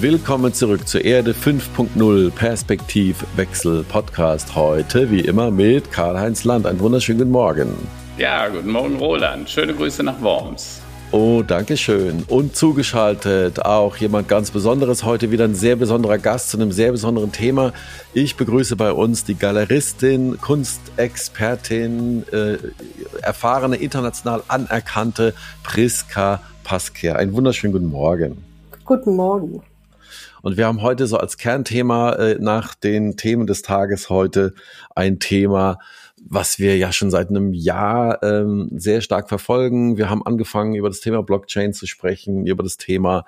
Willkommen zurück zur Erde 5.0 Perspektivwechsel Podcast. Heute wie immer mit Karl-Heinz Land. Einen wunderschönen guten Morgen. Ja, guten Morgen Roland. Schöne Grüße nach Worms. Oh, danke schön. Und zugeschaltet auch jemand ganz Besonderes. Heute wieder ein sehr besonderer Gast zu einem sehr besonderen Thema. Ich begrüße bei uns die Galeristin, Kunstexpertin, äh, erfahrene, international anerkannte Priska Paskia. Einen wunderschönen guten Morgen. Guten Morgen. Und wir haben heute so als Kernthema äh, nach den Themen des Tages heute ein Thema, was wir ja schon seit einem Jahr ähm, sehr stark verfolgen. Wir haben angefangen, über das Thema Blockchain zu sprechen, über das Thema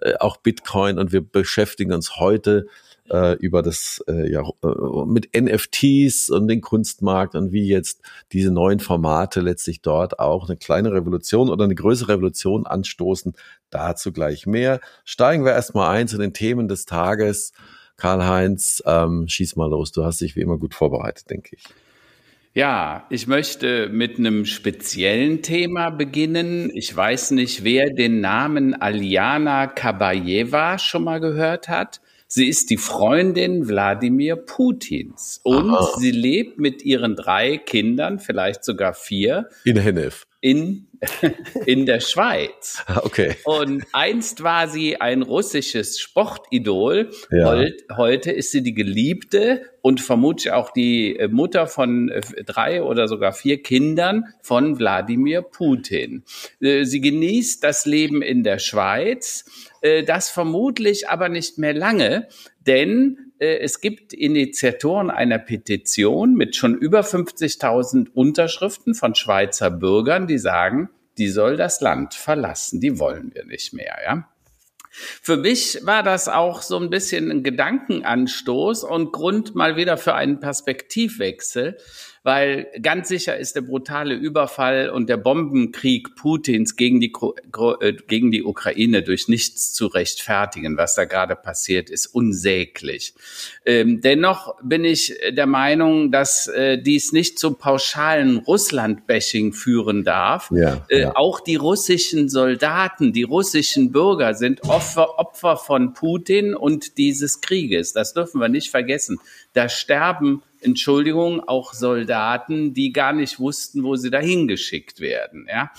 äh, auch Bitcoin und wir beschäftigen uns heute äh, über das äh, ja äh, mit NFTs und den Kunstmarkt und wie jetzt diese neuen Formate letztlich dort auch eine kleine Revolution oder eine größere Revolution anstoßen. Dazu gleich mehr. Steigen wir erstmal ein zu den Themen des Tages. Karl-Heinz, ähm, schieß mal los. Du hast dich wie immer gut vorbereitet, denke ich. Ja, ich möchte mit einem speziellen Thema beginnen. Ich weiß nicht, wer den Namen Aliana Kabayeva schon mal gehört hat. Sie ist die Freundin Wladimir Putins und Aha. sie lebt mit ihren drei Kindern, vielleicht sogar vier. In Hennef. In, in der Schweiz. Ah, okay. Und einst war sie ein russisches Sportidol. Ja. Heute ist sie die Geliebte und vermutlich auch die Mutter von äh, drei oder sogar vier Kindern von Wladimir Putin. Äh, sie genießt das Leben in der Schweiz äh, das vermutlich aber nicht mehr lange, denn äh, es gibt Initiatoren einer Petition mit schon über 50.000 Unterschriften von Schweizer Bürgern, die sagen, die soll das Land verlassen, die wollen wir nicht mehr, ja. Für mich war das auch so ein bisschen ein Gedankenanstoß und Grund mal wieder für einen Perspektivwechsel, weil ganz sicher ist der brutale Überfall und der Bombenkrieg Putins gegen die, äh, gegen die Ukraine durch nichts zu rechtfertigen. Was da gerade passiert, ist unsäglich. Ähm, dennoch bin ich der Meinung, dass äh, dies nicht zum pauschalen Russland-Bashing führen darf. Ja, äh, ja. Auch die russischen Soldaten, die russischen Bürger sind Opfer, Opfer von Putin und dieses Krieges. Das dürfen wir nicht vergessen. Da sterben Entschuldigung, auch Soldaten, die gar nicht wussten, wo sie dahin geschickt werden. Ja?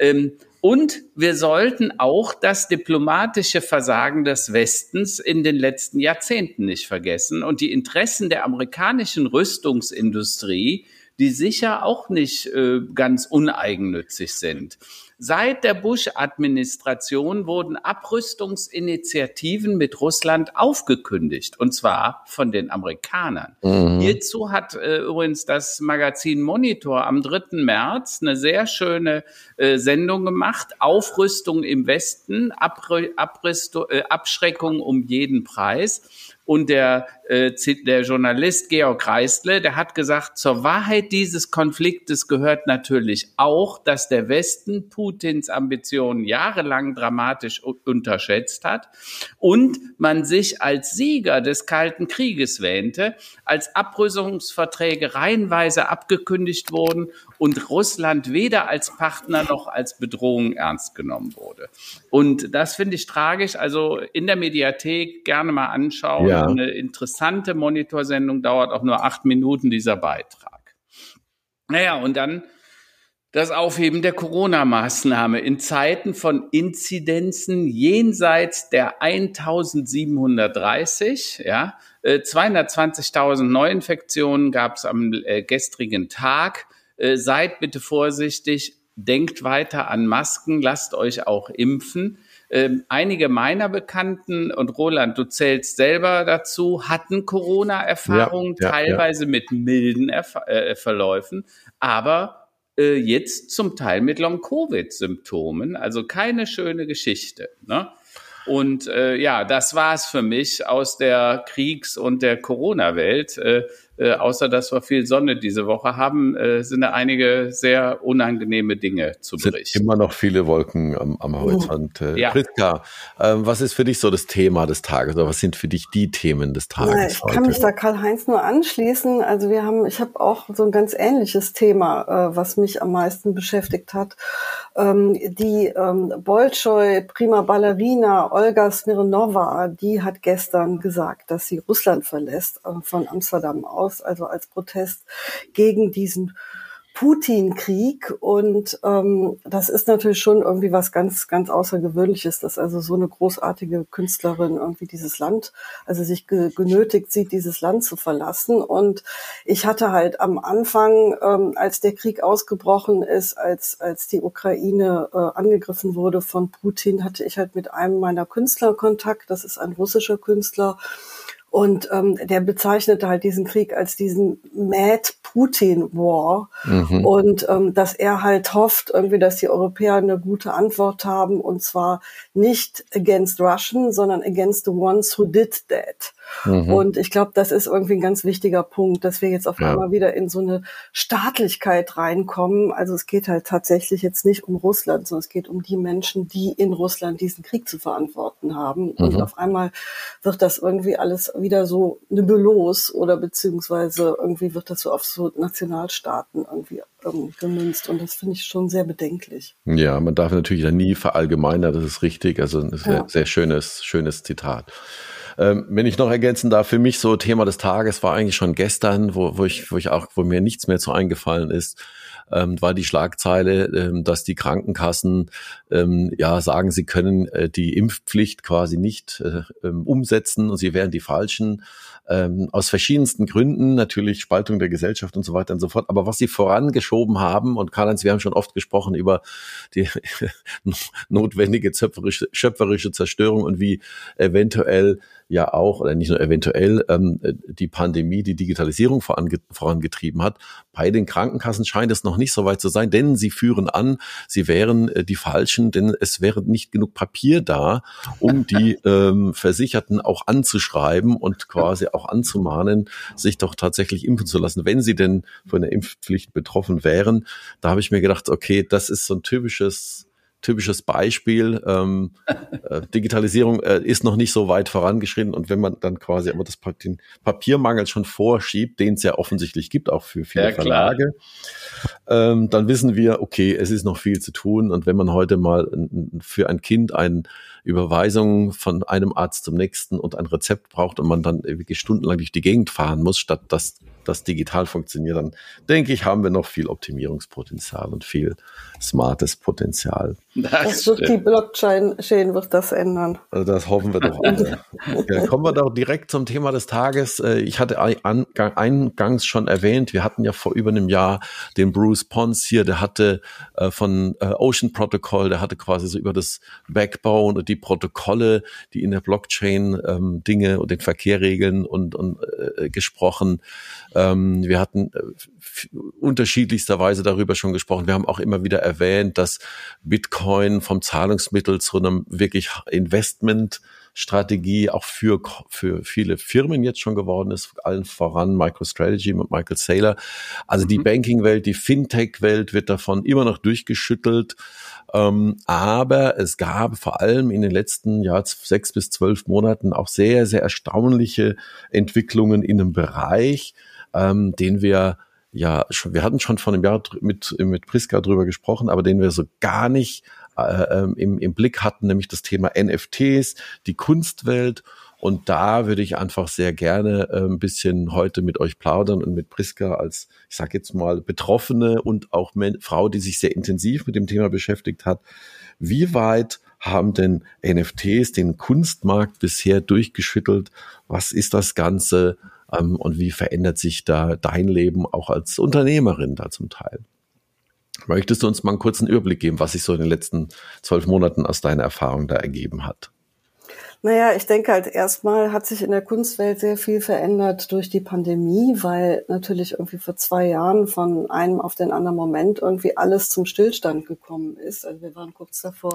Ähm, und wir sollten auch das diplomatische Versagen des Westens in den letzten Jahrzehnten nicht vergessen und die Interessen der amerikanischen Rüstungsindustrie, die sicher auch nicht äh, ganz uneigennützig sind. Seit der Bush-Administration wurden Abrüstungsinitiativen mit Russland aufgekündigt, und zwar von den Amerikanern. Mhm. Hierzu hat äh, übrigens das Magazin Monitor am 3. März eine sehr schöne äh, Sendung gemacht. Aufrüstung im Westen, Abrü Abrüstung, äh, Abschreckung um jeden Preis. Und der, äh, der Journalist Georg Reistle, der hat gesagt, zur Wahrheit dieses Konfliktes gehört natürlich auch, dass der Westen Putins Ambitionen jahrelang dramatisch unterschätzt hat und man sich als Sieger des Kalten Krieges wähnte, als Abrüstungsverträge reihenweise abgekündigt wurden und Russland weder als Partner noch als Bedrohung ernst genommen wurde. Und das finde ich tragisch. Also in der Mediathek gerne mal anschauen. Ja. Eine interessante Monitorsendung dauert auch nur acht Minuten dieser Beitrag. Naja, und dann das Aufheben der Corona-Maßnahme in Zeiten von Inzidenzen jenseits der 1730, ja, 220.000 äh, Neuinfektionen gab es am äh, gestrigen Tag. Äh, seid bitte vorsichtig, denkt weiter an Masken, lasst euch auch impfen. Ähm, einige meiner Bekannten und Roland, du zählst selber dazu, hatten Corona-Erfahrungen, ja, ja, teilweise ja. mit milden Erf äh, Verläufen, aber äh, jetzt zum Teil mit Long-Covid-Symptomen. Also keine schöne Geschichte. Ne? Und äh, ja, das war es für mich aus der Kriegs- und der Corona-Welt. Äh, äh, außer dass wir viel Sonne diese Woche haben, äh, sind da einige sehr unangenehme Dinge zu berichten. Sind immer noch viele Wolken am, am Horizont. Äh, ja. Priska, äh, was ist für dich so das Thema des Tages oder was sind für dich die Themen des Tages? Ja, ich heute? kann mich da Karl-Heinz nur anschließen. Also wir haben, ich habe auch so ein ganz ähnliches Thema, äh, was mich am meisten beschäftigt hat. Ähm, die ähm, Bolschoi Prima Ballerina Olga Smirnova, die hat gestern gesagt, dass sie Russland verlässt äh, von Amsterdam aus, also als Protest gegen diesen Putin-Krieg. Und ähm, das ist natürlich schon irgendwie was ganz, ganz Außergewöhnliches, dass also so eine großartige Künstlerin irgendwie dieses Land, also sich ge genötigt sieht, dieses Land zu verlassen. Und ich hatte halt am Anfang, ähm, als der Krieg ausgebrochen ist, als, als die Ukraine äh, angegriffen wurde von Putin, hatte ich halt mit einem meiner Künstler Kontakt. Das ist ein russischer Künstler. Und ähm, der bezeichnete halt diesen Krieg als diesen Mad Putin War. Mhm. Und ähm, dass er halt hofft, irgendwie, dass die Europäer eine gute Antwort haben. Und zwar nicht against Russian, sondern against the ones who did that. Mhm. Und ich glaube, das ist irgendwie ein ganz wichtiger Punkt, dass wir jetzt auf ja. einmal wieder in so eine Staatlichkeit reinkommen. Also es geht halt tatsächlich jetzt nicht um Russland, sondern es geht um die Menschen, die in Russland diesen Krieg zu verantworten haben. Mhm. Und auf einmal wird das irgendwie alles wieder so nebulos oder beziehungsweise irgendwie wird das so auf so Nationalstaaten irgendwie gemünzt und das finde ich schon sehr bedenklich. Ja, man darf natürlich nie verallgemeinern, das ist richtig, also ein sehr, ja. sehr schönes, schönes Zitat. Ähm, wenn ich noch ergänzen darf, für mich so Thema des Tages war eigentlich schon gestern, wo, wo ich, wo ich auch, wo mir nichts mehr zu eingefallen ist, ähm, war die Schlagzeile, ähm, dass die Krankenkassen ähm, ja sagen, sie können äh, die Impfpflicht quasi nicht äh, ähm, umsetzen und sie wären die falschen ähm, aus verschiedensten Gründen, natürlich Spaltung der Gesellschaft und so weiter und so fort. Aber was sie vorangeschoben haben, und Karl-Heinz, wir haben schon oft gesprochen über die notwendige schöpferische, schöpferische Zerstörung und wie eventuell ja auch, oder nicht nur eventuell, ähm, die Pandemie die Digitalisierung vorange vorangetrieben hat. Bei den Krankenkassen scheint es noch nicht so weit zu sein, denn sie führen an, sie wären äh, die Falschen, denn es wäre nicht genug Papier da, um die ähm, Versicherten auch anzuschreiben und quasi auch anzumahnen, sich doch tatsächlich impfen zu lassen, wenn sie denn von der Impfpflicht betroffen wären. Da habe ich mir gedacht, okay, das ist so ein typisches typisches Beispiel. Ähm, äh, Digitalisierung äh, ist noch nicht so weit vorangeschritten und wenn man dann quasi aber das, den Papiermangel schon vorschiebt, den es ja offensichtlich gibt, auch für viele ja, Verlage, ähm, dann wissen wir, okay, es ist noch viel zu tun und wenn man heute mal für ein Kind eine Überweisung von einem Arzt zum nächsten und ein Rezept braucht und man dann wirklich stundenlang durch die Gegend fahren muss, statt das das digital funktioniert, dann denke ich, haben wir noch viel Optimierungspotenzial und viel smartes Potenzial. Das, das wird die Blockchain wird das ändern. Also das hoffen wir doch alle. ja, kommen wir doch direkt zum Thema des Tages. Äh, ich hatte eingangs schon erwähnt, wir hatten ja vor über einem Jahr den Bruce Pons hier, der hatte äh, von äh, Ocean Protocol, der hatte quasi so über das Backbone und die Protokolle, die in der Blockchain ähm, Dinge und den Verkehr regeln und, und äh, gesprochen. Ähm, wir hatten äh, unterschiedlichsterweise darüber schon gesprochen. Wir haben auch immer wieder erwähnt, dass Bitcoin vom Zahlungsmittel zu einem wirklich Investment Strategie auch für, für viele Firmen jetzt schon geworden ist, allen voran MicroStrategy mit Michael Saylor. Also mhm. die Banking-Welt, die Fintech-Welt wird davon immer noch durchgeschüttelt. Ähm, aber es gab vor allem in den letzten ja, sechs bis zwölf Monaten auch sehr, sehr erstaunliche Entwicklungen in einem Bereich, ähm, den wir ja wir hatten schon vor einem Jahr mit, mit Priska drüber gesprochen, aber den wir so gar nicht äh, ähm, im, im Blick hatten, nämlich das Thema NFTs, die Kunstwelt. Und da würde ich einfach sehr gerne äh, ein bisschen heute mit euch plaudern und mit Priska als, ich sage jetzt mal, Betroffene und auch Frau, die sich sehr intensiv mit dem Thema beschäftigt hat. Wie weit haben denn NFTs den Kunstmarkt bisher durchgeschüttelt? Was ist das Ganze? Ähm, und wie verändert sich da dein Leben auch als Unternehmerin da zum Teil? Möchtest du uns mal einen kurzen Überblick geben, was sich so in den letzten zwölf Monaten aus deiner Erfahrung da ergeben hat? Naja, ich denke halt erstmal hat sich in der Kunstwelt sehr viel verändert durch die Pandemie, weil natürlich irgendwie vor zwei Jahren von einem auf den anderen Moment irgendwie alles zum Stillstand gekommen ist. Also wir waren kurz davor,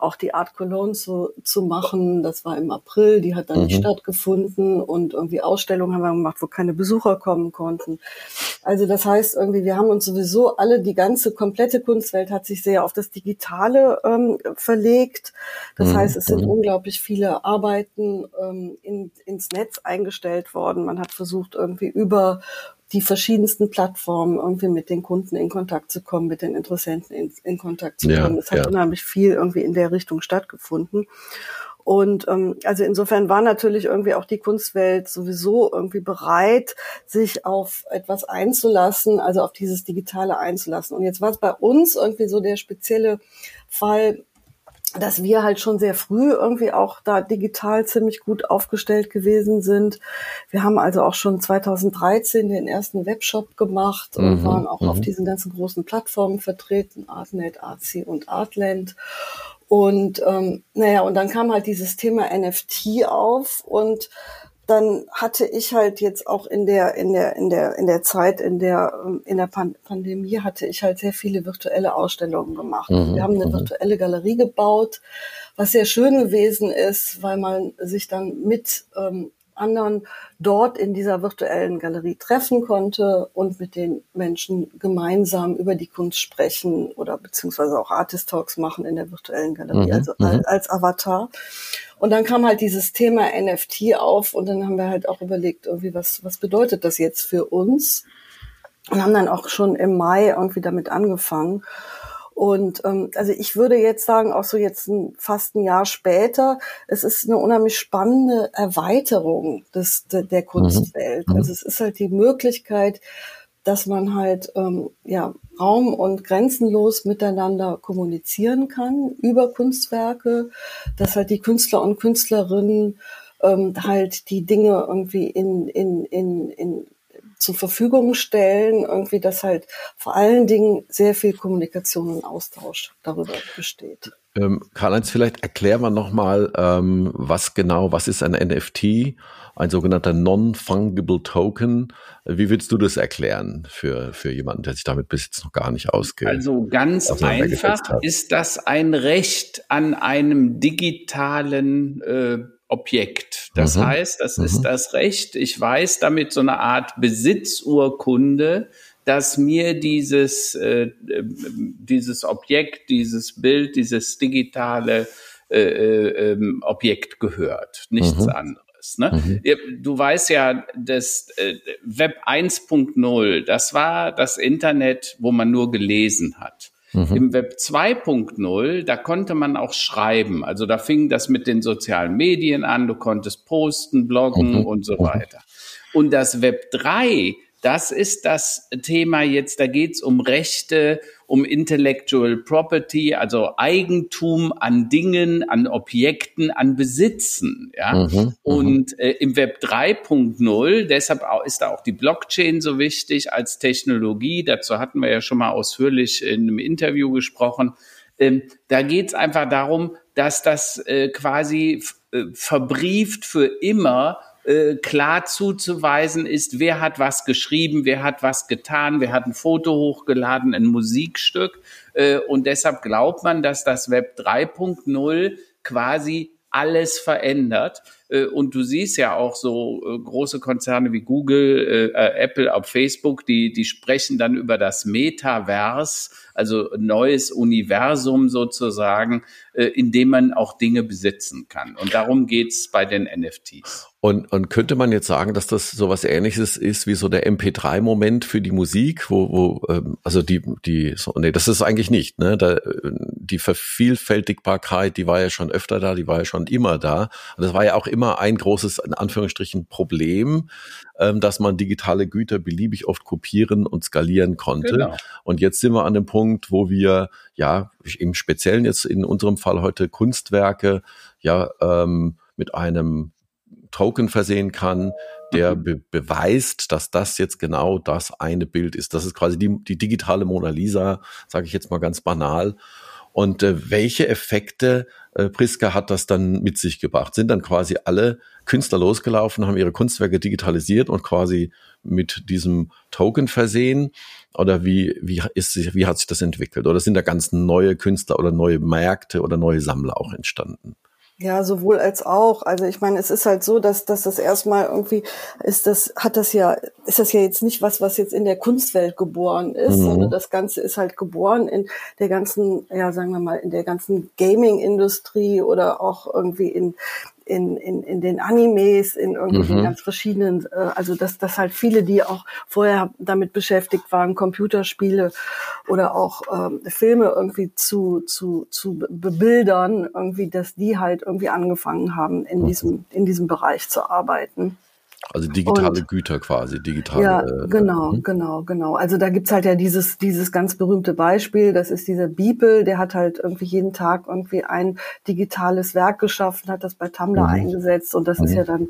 auch die Art Cologne zu, zu machen. Das war im April, die hat dann mhm. nicht stattgefunden und irgendwie Ausstellungen haben wir gemacht, wo keine Besucher kommen konnten. Also das heißt irgendwie, wir haben uns sowieso alle, die ganze komplette Kunstwelt hat sich sehr auf das Digitale ähm, verlegt. Das mhm. heißt, es sind mhm. unglaublich viele Arbeiten ähm, in, ins Netz eingestellt worden. Man hat versucht, irgendwie über die verschiedensten Plattformen irgendwie mit den Kunden in Kontakt zu kommen, mit den Interessenten in, in Kontakt zu kommen. Ja, es hat ja. unheimlich viel irgendwie in der Richtung stattgefunden. Und ähm, also insofern war natürlich irgendwie auch die Kunstwelt sowieso irgendwie bereit, sich auf etwas einzulassen, also auf dieses Digitale einzulassen. Und jetzt war es bei uns irgendwie so der spezielle Fall, dass wir halt schon sehr früh irgendwie auch da digital ziemlich gut aufgestellt gewesen sind. Wir haben also auch schon 2013 den ersten Webshop gemacht und mhm, waren auch auf mhm. diesen ganzen großen Plattformen vertreten, Artnet, Artsy und Artland. Und ähm, naja, und dann kam halt dieses Thema NFT auf und dann hatte ich halt jetzt auch in der in der in der in der Zeit in der ähm, in der Pan Pandemie hatte ich halt sehr viele virtuelle Ausstellungen gemacht. Mhm, wir haben eine mhm. virtuelle Galerie gebaut, was sehr schön gewesen ist, weil man sich dann mit ähm, anderen dort in dieser virtuellen Galerie treffen konnte und mit den Menschen gemeinsam über die Kunst sprechen oder beziehungsweise auch Artist Talks machen in der virtuellen Galerie, mhm, also mhm. als Avatar. Und dann kam halt dieses Thema NFT auf und dann haben wir halt auch überlegt, irgendwie, was, was bedeutet das jetzt für uns? Und haben dann auch schon im Mai irgendwie damit angefangen. Und ähm, also ich würde jetzt sagen, auch so jetzt ein, fast ein Jahr später, es ist eine unheimlich spannende Erweiterung des, der, der mhm. Kunstwelt. Mhm. Also es ist halt die Möglichkeit, dass man halt ähm, ja raum- und grenzenlos miteinander kommunizieren kann über Kunstwerke, dass halt die Künstler und Künstlerinnen ähm, halt die Dinge irgendwie in, in, in, in zur Verfügung stellen, irgendwie, dass halt vor allen Dingen sehr viel Kommunikation und Austausch darüber besteht. Ähm, Karl-Heinz, vielleicht erklären wir nochmal, ähm, was genau, was ist ein NFT, ein sogenannter Non-Fungible Token. Wie würdest du das erklären für, für jemanden, der sich damit bis jetzt noch gar nicht auskennt? Also ganz einfach ist das ein Recht an einem digitalen äh, Objekt. Das mhm. heißt, das mhm. ist das Recht, ich weiß damit so eine Art Besitzurkunde, dass mir dieses, äh, dieses Objekt, dieses Bild, dieses digitale äh, äh, ähm, Objekt gehört, nichts mhm. anderes. Ne? Mhm. Du weißt ja, das äh, Web 1.0, das war das Internet, wo man nur gelesen hat. Mhm. Im Web 2.0, da konnte man auch schreiben. Also da fing das mit den sozialen Medien an, du konntest posten, bloggen mhm. und so mhm. weiter. Und das Web 3, das ist das Thema jetzt, da geht's um Rechte, um Intellectual Property, also Eigentum an Dingen, an Objekten, an Besitzen. Ja? Mhm, mhm. und äh, im Web 3.0, deshalb ist da auch die Blockchain so wichtig als Technologie. Dazu hatten wir ja schon mal ausführlich in einem Interview gesprochen. Ähm, da geht's einfach darum, dass das äh, quasi äh, verbrieft für immer äh, klar zuzuweisen ist, wer hat was geschrieben, wer hat was getan, wer hat ein Foto hochgeladen, ein Musikstück. Äh, und deshalb glaubt man, dass das Web 3.0 quasi alles verändert. Äh, und du siehst ja auch so äh, große Konzerne wie Google, äh, Apple, auf Facebook, die, die sprechen dann über das Metaverse, also neues Universum sozusagen, in dem man auch Dinge besitzen kann. Und darum geht's bei den NFTs. Und, und könnte man jetzt sagen, dass das so was ähnliches ist wie so der MP3-Moment für die Musik, wo, wo ähm, also die, die, so, nee, das ist eigentlich nicht, ne? Da, die Vervielfältigbarkeit, die war ja schon öfter da, die war ja schon immer da. Und das war ja auch immer ein großes, in Anführungsstrichen, Problem, ähm, dass man digitale Güter beliebig oft kopieren und skalieren konnte. Genau. Und jetzt sind wir an dem Punkt, wo wir, ja, im Speziellen jetzt in unserem Fall heute Kunstwerke, ja, ähm, mit einem Token versehen kann, der mhm. be beweist, dass das jetzt genau das eine Bild ist. Das ist quasi die, die digitale Mona Lisa, sage ich jetzt mal ganz banal. Und äh, welche Effekte, äh, Priska, hat das dann mit sich gebracht? Sind dann quasi alle Künstler losgelaufen, haben ihre Kunstwerke digitalisiert und quasi mit diesem Token versehen? Oder wie, wie, ist, wie hat sich das entwickelt? Oder sind da ganz neue Künstler oder neue Märkte oder neue Sammler auch entstanden? Ja, sowohl als auch. Also ich meine, es ist halt so, dass, dass das erstmal irgendwie ist das, hat das ja, ist das ja jetzt nicht was, was jetzt in der Kunstwelt geboren ist, mhm. sondern das Ganze ist halt geboren in der ganzen, ja, sagen wir mal, in der ganzen Gaming-Industrie oder auch irgendwie in, in, in, in den Animes, in irgendwelchen mhm. ganz verschiedenen, äh, also dass, dass halt viele, die auch vorher damit beschäftigt waren, Computerspiele oder auch ähm, Filme irgendwie zu, zu, zu bebildern, irgendwie, dass die halt irgendwie angefangen haben, in mhm. diesem, in diesem Bereich zu arbeiten. Also digitale und, Güter quasi, digitale. Ja, äh, genau, äh, genau, genau. Also da gibt's halt ja dieses, dieses ganz berühmte Beispiel, das ist dieser Beeple, der hat halt irgendwie jeden Tag irgendwie ein digitales Werk geschaffen, hat das bei Tumblr mhm. eingesetzt und das mhm. ist ja dann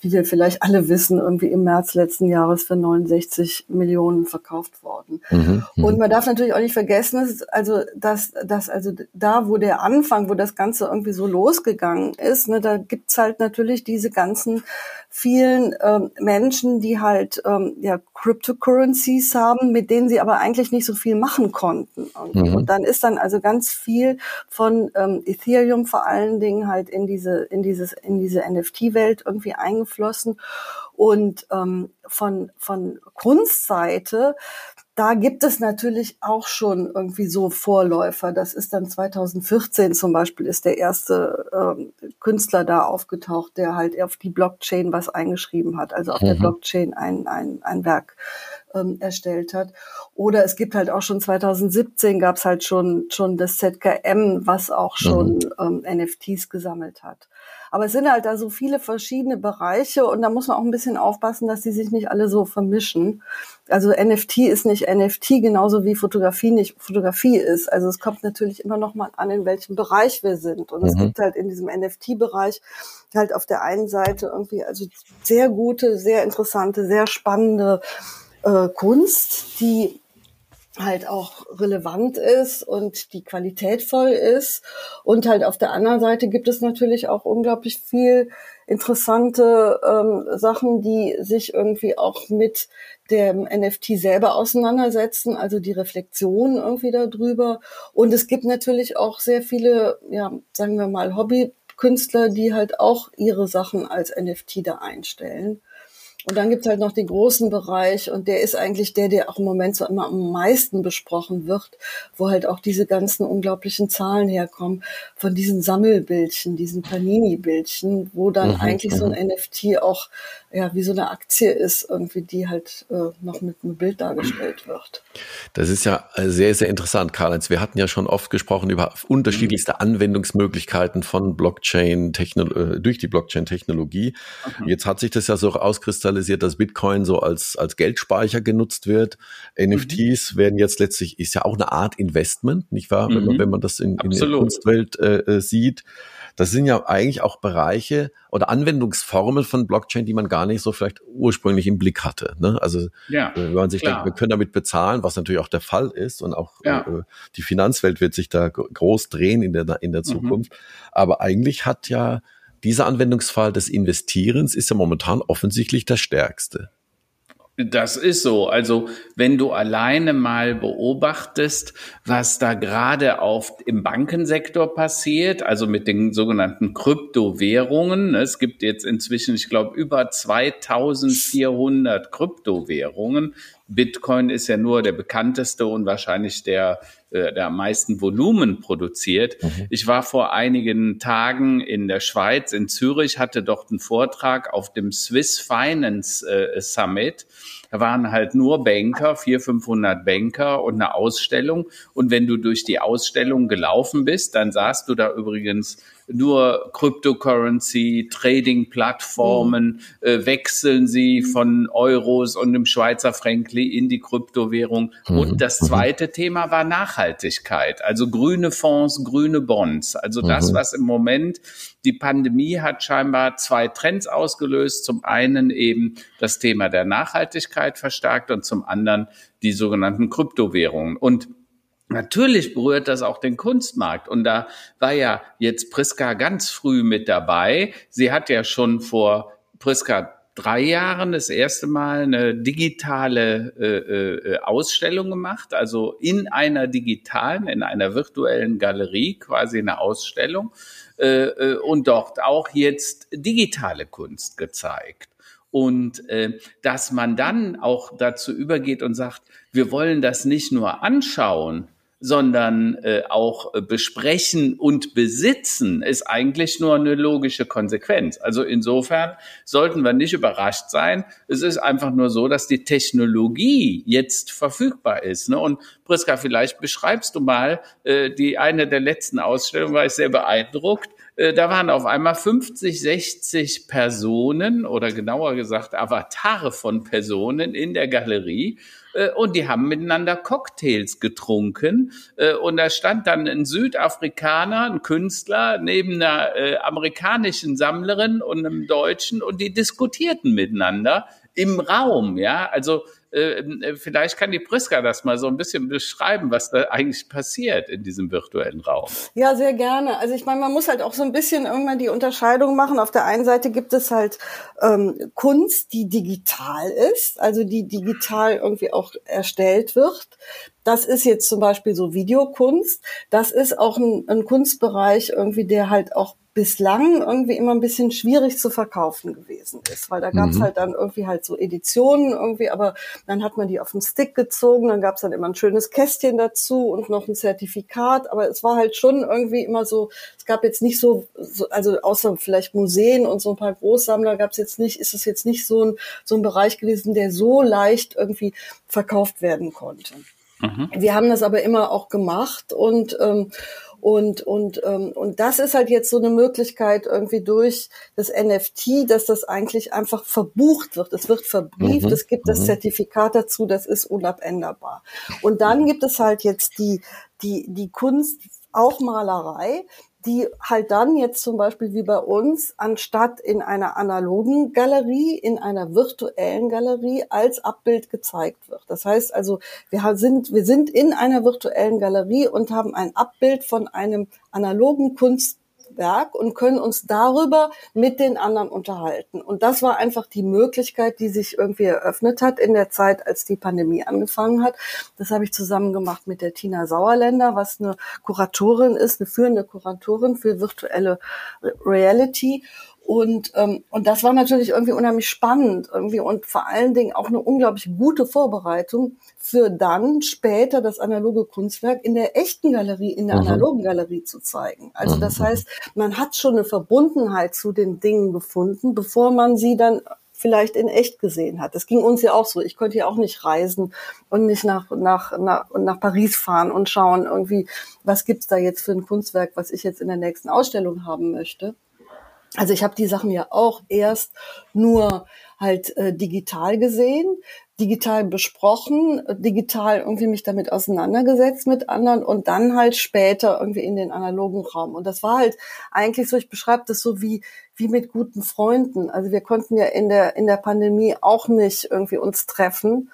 wie wir vielleicht alle wissen, irgendwie im März letzten Jahres für 69 Millionen verkauft worden. Mhm, mhm, und man darf natürlich auch nicht vergessen, dass, also, dass, dass also da, wo der Anfang, wo das Ganze irgendwie so losgegangen ist, ne, da gibt's halt natürlich diese ganzen vielen ähm, Menschen, die halt ähm, ja Cryptocurrencies haben, mit denen sie aber eigentlich nicht so viel machen konnten. Mhm. Und dann ist dann also ganz viel von ähm, Ethereum vor allen Dingen halt in diese in dieses in diese NFT-Welt irgendwie eingeflossen und ähm, von von Kunstseite da gibt es natürlich auch schon irgendwie so Vorläufer. Das ist dann 2014 zum Beispiel ist der erste ähm, Künstler da aufgetaucht, der halt auf die Blockchain was eingeschrieben hat, also auf mhm. der Blockchain ein, ein, ein Werk ähm, erstellt hat. Oder es gibt halt auch schon 2017 gab es halt schon schon das ZKM, was auch schon mhm. ähm, NFTs gesammelt hat. Aber es sind halt da so viele verschiedene Bereiche und da muss man auch ein bisschen aufpassen, dass die sich nicht alle so vermischen. Also NFT ist nicht NFT, genauso wie Fotografie nicht Fotografie ist. Also es kommt natürlich immer noch mal an, in welchem Bereich wir sind. Und mhm. es gibt halt in diesem NFT-Bereich halt auf der einen Seite irgendwie also sehr gute, sehr interessante, sehr spannende äh, Kunst, die halt auch relevant ist und die qualitätvoll ist. Und halt auf der anderen Seite gibt es natürlich auch unglaublich viel interessante ähm, Sachen, die sich irgendwie auch mit dem NFT selber auseinandersetzen, also die Reflexion irgendwie darüber. Und es gibt natürlich auch sehr viele, ja, sagen wir mal, Hobbykünstler, die halt auch ihre Sachen als NFT da einstellen. Und dann gibt's halt noch den großen Bereich und der ist eigentlich der, der auch im Moment so immer am meisten besprochen wird, wo halt auch diese ganzen unglaublichen Zahlen herkommen von diesen Sammelbildchen, diesen Panini-Bildchen, wo dann mhm, eigentlich so ein mhm. NFT auch ja wie so eine Aktie ist, irgendwie, die halt äh, noch mit einem Bild dargestellt wird. Das ist ja äh, sehr, sehr interessant, Karl-Heinz. Wir hatten ja schon oft gesprochen über unterschiedlichste Anwendungsmöglichkeiten von Blockchain, äh, durch die Blockchain-Technologie. Mhm. Jetzt hat sich das ja so auskristallisiert, dass Bitcoin so als, als Geldspeicher genutzt wird. NFTs mhm. werden jetzt letztlich, ist ja auch eine Art Investment, nicht wahr? Mhm. Wenn, man, mhm. wenn man das in, in der Kunstwelt äh, äh, sieht. Das sind ja eigentlich auch Bereiche oder Anwendungsformen von Blockchain, die man gar nicht so vielleicht ursprünglich im Blick hatte. Ne? Also ja, wenn man sich klar. denkt, wir können damit bezahlen, was natürlich auch der Fall ist und auch ja. äh, die Finanzwelt wird sich da groß drehen in der, in der mhm. Zukunft. Mhm. Aber eigentlich hat ja dieser Anwendungsfall des Investierens ist ja momentan offensichtlich der stärkste. Das ist so. Also wenn du alleine mal beobachtest, was da gerade auf im Bankensektor passiert, also mit den sogenannten Kryptowährungen. Ne, es gibt jetzt inzwischen, ich glaube, über 2400 Kryptowährungen. Bitcoin ist ja nur der bekannteste und wahrscheinlich der, äh, der am meisten Volumen produziert. Mhm. Ich war vor einigen Tagen in der Schweiz, in Zürich, hatte dort einen Vortrag auf dem Swiss Finance äh, Summit. Da waren halt nur Banker, 400, 500 Banker und eine Ausstellung. Und wenn du durch die Ausstellung gelaufen bist, dann sahst du da übrigens nur Cryptocurrency, Trading-Plattformen, mhm. äh, wechseln sie von Euros und dem Schweizer Frankli in die Kryptowährung. Mhm. Und das mhm. zweite Thema war Nachhaltigkeit, also grüne Fonds, grüne Bonds. Also das, mhm. was im Moment die Pandemie hat scheinbar zwei Trends ausgelöst. Zum einen eben das Thema der Nachhaltigkeit verstärkt und zum anderen die sogenannten Kryptowährungen. Und Natürlich berührt das auch den Kunstmarkt. Und da war ja jetzt Priska ganz früh mit dabei. Sie hat ja schon vor Priska drei Jahren das erste Mal eine digitale äh, äh, Ausstellung gemacht, also in einer digitalen, in einer virtuellen Galerie quasi eine Ausstellung äh, äh, und dort auch jetzt digitale Kunst gezeigt. Und äh, dass man dann auch dazu übergeht und sagt, wir wollen das nicht nur anschauen, sondern äh, auch äh, besprechen und besitzen, ist eigentlich nur eine logische Konsequenz. Also insofern sollten wir nicht überrascht sein. Es ist einfach nur so, dass die Technologie jetzt verfügbar ist. Ne? Und Priska, vielleicht beschreibst du mal äh, die eine der letzten Ausstellungen, war ich sehr beeindruckt. Äh, da waren auf einmal 50, 60 Personen oder genauer gesagt Avatare von Personen in der Galerie äh, und die haben miteinander Cocktails getrunken. Äh, und da stand dann ein Südafrikaner, ein Künstler, neben einer äh, amerikanischen Sammlerin und einem Deutschen und die diskutierten miteinander im Raum, ja. Also vielleicht kann die Priska das mal so ein bisschen beschreiben, was da eigentlich passiert in diesem virtuellen Raum. Ja, sehr gerne. Also ich meine, man muss halt auch so ein bisschen irgendwann die Unterscheidung machen. Auf der einen Seite gibt es halt ähm, Kunst, die digital ist, also die digital irgendwie auch erstellt wird. Das ist jetzt zum Beispiel so Videokunst. Das ist auch ein, ein Kunstbereich irgendwie, der halt auch bislang irgendwie immer ein bisschen schwierig zu verkaufen gewesen ist, weil da gab es mhm. halt dann irgendwie halt so Editionen irgendwie, aber dann hat man die auf den Stick gezogen, dann gab es dann immer ein schönes Kästchen dazu und noch ein Zertifikat, aber es war halt schon irgendwie immer so, es gab jetzt nicht so, so also außer vielleicht Museen und so ein paar Großsammler gab es jetzt nicht, ist es jetzt nicht so ein, so ein Bereich gewesen, der so leicht irgendwie verkauft werden konnte. Mhm. Wir haben das aber immer auch gemacht und ähm, und, und, ähm, und das ist halt jetzt so eine Möglichkeit irgendwie durch das NFT, dass das eigentlich einfach verbucht wird. Es wird verbrieft, mhm. es gibt das mhm. Zertifikat dazu, das ist unabänderbar. Und dann gibt es halt jetzt die, die, die Kunst, auch Malerei, die halt dann jetzt zum Beispiel wie bei uns, anstatt in einer analogen Galerie, in einer virtuellen Galerie als Abbild gezeigt wird. Das heißt also, wir sind, wir sind in einer virtuellen Galerie und haben ein Abbild von einem analogen Kunst Werk und können uns darüber mit den anderen unterhalten. Und das war einfach die Möglichkeit, die sich irgendwie eröffnet hat in der Zeit, als die Pandemie angefangen hat. Das habe ich zusammen gemacht mit der Tina Sauerländer, was eine Kuratorin ist, eine führende Kuratorin für virtuelle Reality. Und, ähm, und das war natürlich irgendwie unheimlich spannend irgendwie und vor allen Dingen auch eine unglaublich gute Vorbereitung für dann später das analoge Kunstwerk in der echten Galerie, in der mhm. analogen Galerie zu zeigen. Also das mhm. heißt, man hat schon eine Verbundenheit zu den Dingen gefunden, bevor man sie dann vielleicht in echt gesehen hat. Das ging uns ja auch so. Ich konnte ja auch nicht reisen und nicht nach, nach, nach, nach Paris fahren und schauen irgendwie, was gibt's da jetzt für ein Kunstwerk, was ich jetzt in der nächsten Ausstellung haben möchte. Also ich habe die Sachen ja auch erst nur halt äh, digital gesehen, digital besprochen, digital irgendwie mich damit auseinandergesetzt mit anderen und dann halt später irgendwie in den analogen Raum. Und das war halt eigentlich so, ich beschreibe das so wie, wie mit guten Freunden. Also wir konnten ja in der, in der Pandemie auch nicht irgendwie uns treffen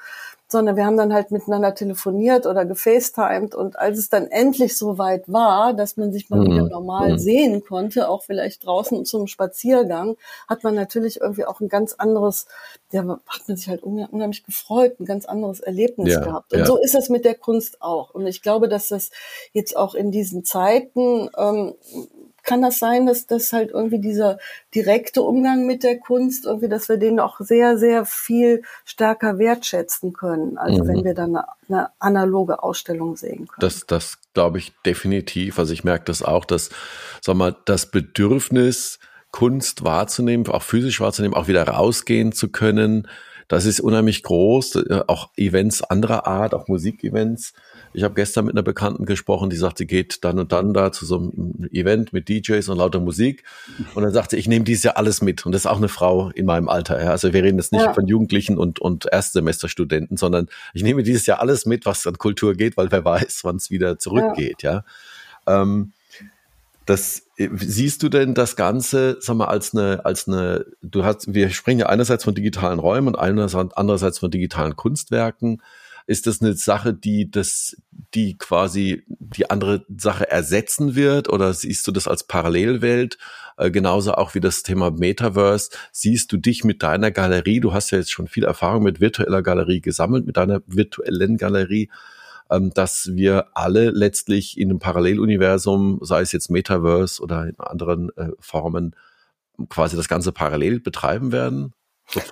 sondern wir haben dann halt miteinander telefoniert oder gefacetimed und als es dann endlich so weit war, dass man sich mal mhm. wieder normal mhm. sehen konnte, auch vielleicht draußen zum Spaziergang, hat man natürlich irgendwie auch ein ganz anderes, ja, hat man sich halt unheimlich gefreut, ein ganz anderes Erlebnis ja, gehabt. Und ja. so ist es mit der Kunst auch. Und ich glaube, dass das jetzt auch in diesen Zeiten ähm, kann das sein, dass das halt irgendwie dieser direkte Umgang mit der Kunst, irgendwie, dass wir den auch sehr, sehr viel stärker wertschätzen können, also mhm. wenn wir dann eine, eine, analoge Ausstellung sehen können. Das, das glaube ich definitiv. Also ich merke das auch, dass, sag mal, das Bedürfnis, Kunst wahrzunehmen, auch physisch wahrzunehmen, auch wieder rausgehen zu können, das ist unheimlich groß. Auch Events anderer Art, auch Musikevents ich habe gestern mit einer Bekannten gesprochen, die sagte, geht dann und dann da zu so einem Event mit DJs und lauter Musik. Und dann sagte, ich nehme dieses Jahr alles mit. Und das ist auch eine Frau in meinem Alter. Ja. Also wir reden jetzt nicht ja. von Jugendlichen und, und Erstsemesterstudenten, sondern ich nehme dieses Jahr alles mit, was an Kultur geht, weil wer weiß, wann es wieder zurückgeht. Ja. ja. Ähm, das siehst du denn das Ganze, sag mal, als eine, als eine, du hast, wir sprechen ja einerseits von digitalen Räumen und einerseits, andererseits von digitalen Kunstwerken. Ist das eine Sache, die das, die quasi die andere Sache ersetzen wird? Oder siehst du das als Parallelwelt? Äh, genauso auch wie das Thema Metaverse. Siehst du dich mit deiner Galerie? Du hast ja jetzt schon viel Erfahrung mit virtueller Galerie gesammelt, mit deiner virtuellen Galerie ähm, dass wir alle letztlich in einem Paralleluniversum, sei es jetzt Metaverse oder in anderen äh, Formen, quasi das Ganze parallel betreiben werden?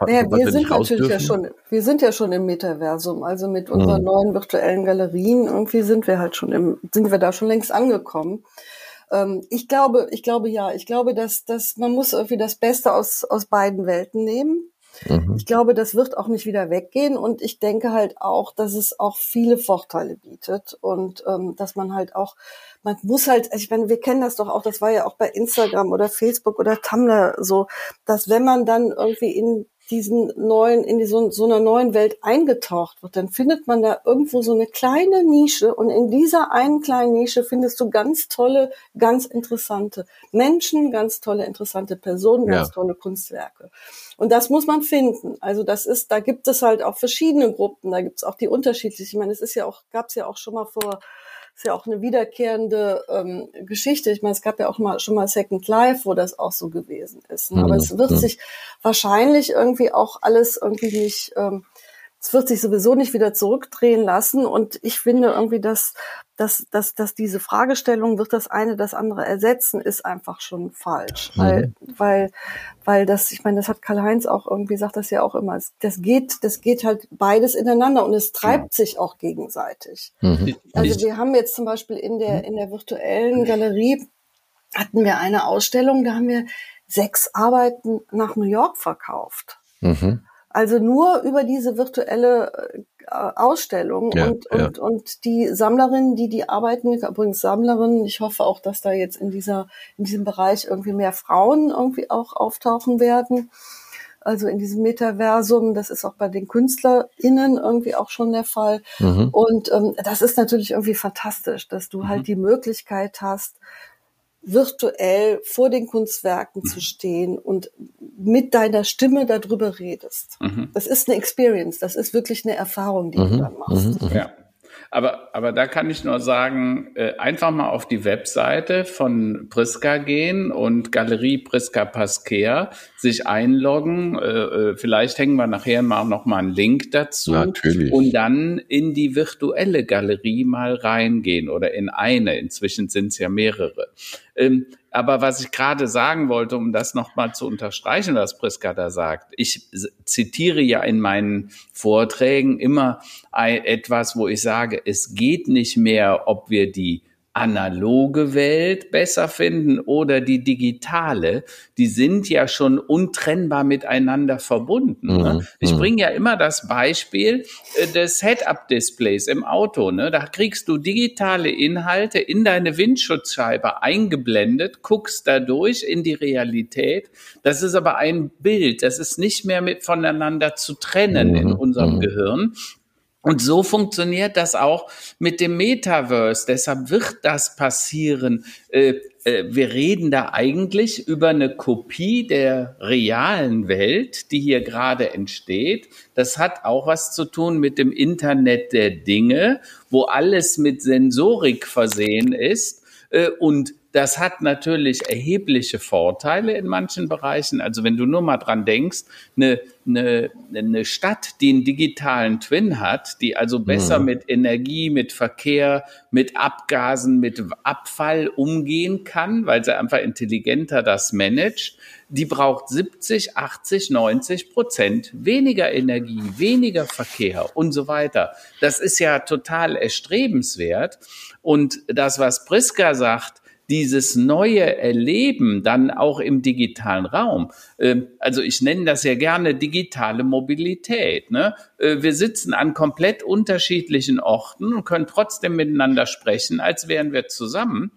Naja, wir sind natürlich ja schon, wir sind ja schon im Metaversum, also mit unseren hm. neuen virtuellen Galerien irgendwie sind wir halt schon im, sind wir da schon längst angekommen. Ähm, ich glaube, ich glaube ja, ich glaube, dass, dass man muss irgendwie das Beste aus, aus beiden Welten nehmen. Mhm. Ich glaube, das wird auch nicht wieder weggehen und ich denke halt auch, dass es auch viele Vorteile bietet und ähm, dass man halt auch, man muss halt, ich meine, wir kennen das doch auch, das war ja auch bei Instagram oder Facebook oder Tumblr so, dass wenn man dann irgendwie in diesen neuen, in so, so einer neuen Welt eingetaucht wird, dann findet man da irgendwo so eine kleine Nische und in dieser einen kleinen Nische findest du ganz tolle, ganz interessante Menschen, ganz tolle, interessante Personen, ganz ja. tolle Kunstwerke. Und das muss man finden. Also das ist, da gibt es halt auch verschiedene Gruppen, da gibt es auch die unterschiedlichen. Ich meine, es ist ja auch, gab es ja auch schon mal vor ist ja auch eine wiederkehrende ähm, Geschichte. Ich meine, es gab ja auch mal schon mal Second Life, wo das auch so gewesen ist. Ne? Aber mhm. es wird mhm. sich wahrscheinlich irgendwie auch alles irgendwie nicht ähm, es wird sich sowieso nicht wieder zurückdrehen lassen. Und ich finde irgendwie, dass, dass, dass, dass diese Fragestellung, wird das eine das andere ersetzen, ist einfach schon falsch. Mhm. Weil, weil, weil das, ich meine, das hat Karl-Heinz auch irgendwie, sagt das ja auch immer, das geht, das geht halt beides ineinander und es treibt ja. sich auch gegenseitig. Mhm. Also wir haben jetzt zum Beispiel in der, in der virtuellen Galerie hatten wir eine Ausstellung, da haben wir sechs Arbeiten nach New York verkauft. Mhm. Also nur über diese virtuelle äh, Ausstellung ja, und, und, ja. und die Sammlerinnen, die die arbeiten, übrigens Sammlerinnen, ich hoffe auch, dass da jetzt in dieser, in diesem Bereich irgendwie mehr Frauen irgendwie auch auftauchen werden. Also in diesem Metaversum, das ist auch bei den KünstlerInnen irgendwie auch schon der Fall. Mhm. Und ähm, das ist natürlich irgendwie fantastisch, dass du halt mhm. halt die Möglichkeit hast, virtuell vor den Kunstwerken mhm. zu stehen und mit deiner Stimme darüber redest. Mhm. Das ist eine Experience, das ist wirklich eine Erfahrung, die mhm. du dann machst. Mhm. Ja. Aber, aber da kann ich nur sagen, äh, einfach mal auf die Webseite von Priska gehen und Galerie Priska Pasquer sich einloggen. Äh, äh, vielleicht hängen wir nachher mal noch mal einen Link dazu. Natürlich. Und dann in die virtuelle Galerie mal reingehen oder in eine. Inzwischen sind es ja mehrere. Aber was ich gerade sagen wollte, um das nochmal zu unterstreichen, was Priska da sagt, ich zitiere ja in meinen Vorträgen immer etwas, wo ich sage, es geht nicht mehr, ob wir die analoge Welt besser finden oder die digitale, die sind ja schon untrennbar miteinander verbunden. Ne? Mhm. Ich mhm. bringe ja immer das Beispiel äh, des Head-Up-Displays im Auto. Ne? Da kriegst du digitale Inhalte in deine Windschutzscheibe eingeblendet, guckst dadurch in die Realität. Das ist aber ein Bild, das ist nicht mehr mit voneinander zu trennen in mhm. unserem mhm. Gehirn. Und so funktioniert das auch mit dem Metaverse. Deshalb wird das passieren. Äh, äh, wir reden da eigentlich über eine Kopie der realen Welt, die hier gerade entsteht. Das hat auch was zu tun mit dem Internet der Dinge, wo alles mit Sensorik versehen ist. Äh, und das hat natürlich erhebliche Vorteile in manchen Bereichen. Also wenn du nur mal dran denkst, eine, eine, eine Stadt, die einen digitalen Twin hat, die also besser mhm. mit Energie, mit Verkehr, mit Abgasen, mit Abfall umgehen kann, weil sie einfach intelligenter das managt, die braucht 70, 80, 90 Prozent weniger Energie, weniger Verkehr und so weiter. Das ist ja total erstrebenswert. Und das, was Priska sagt, dieses neue Erleben dann auch im digitalen Raum. Ähm, also ich nenne das ja gerne digitale Mobilität. Ne? Äh, wir sitzen an komplett unterschiedlichen Orten und können trotzdem miteinander sprechen, als wären wir zusammen.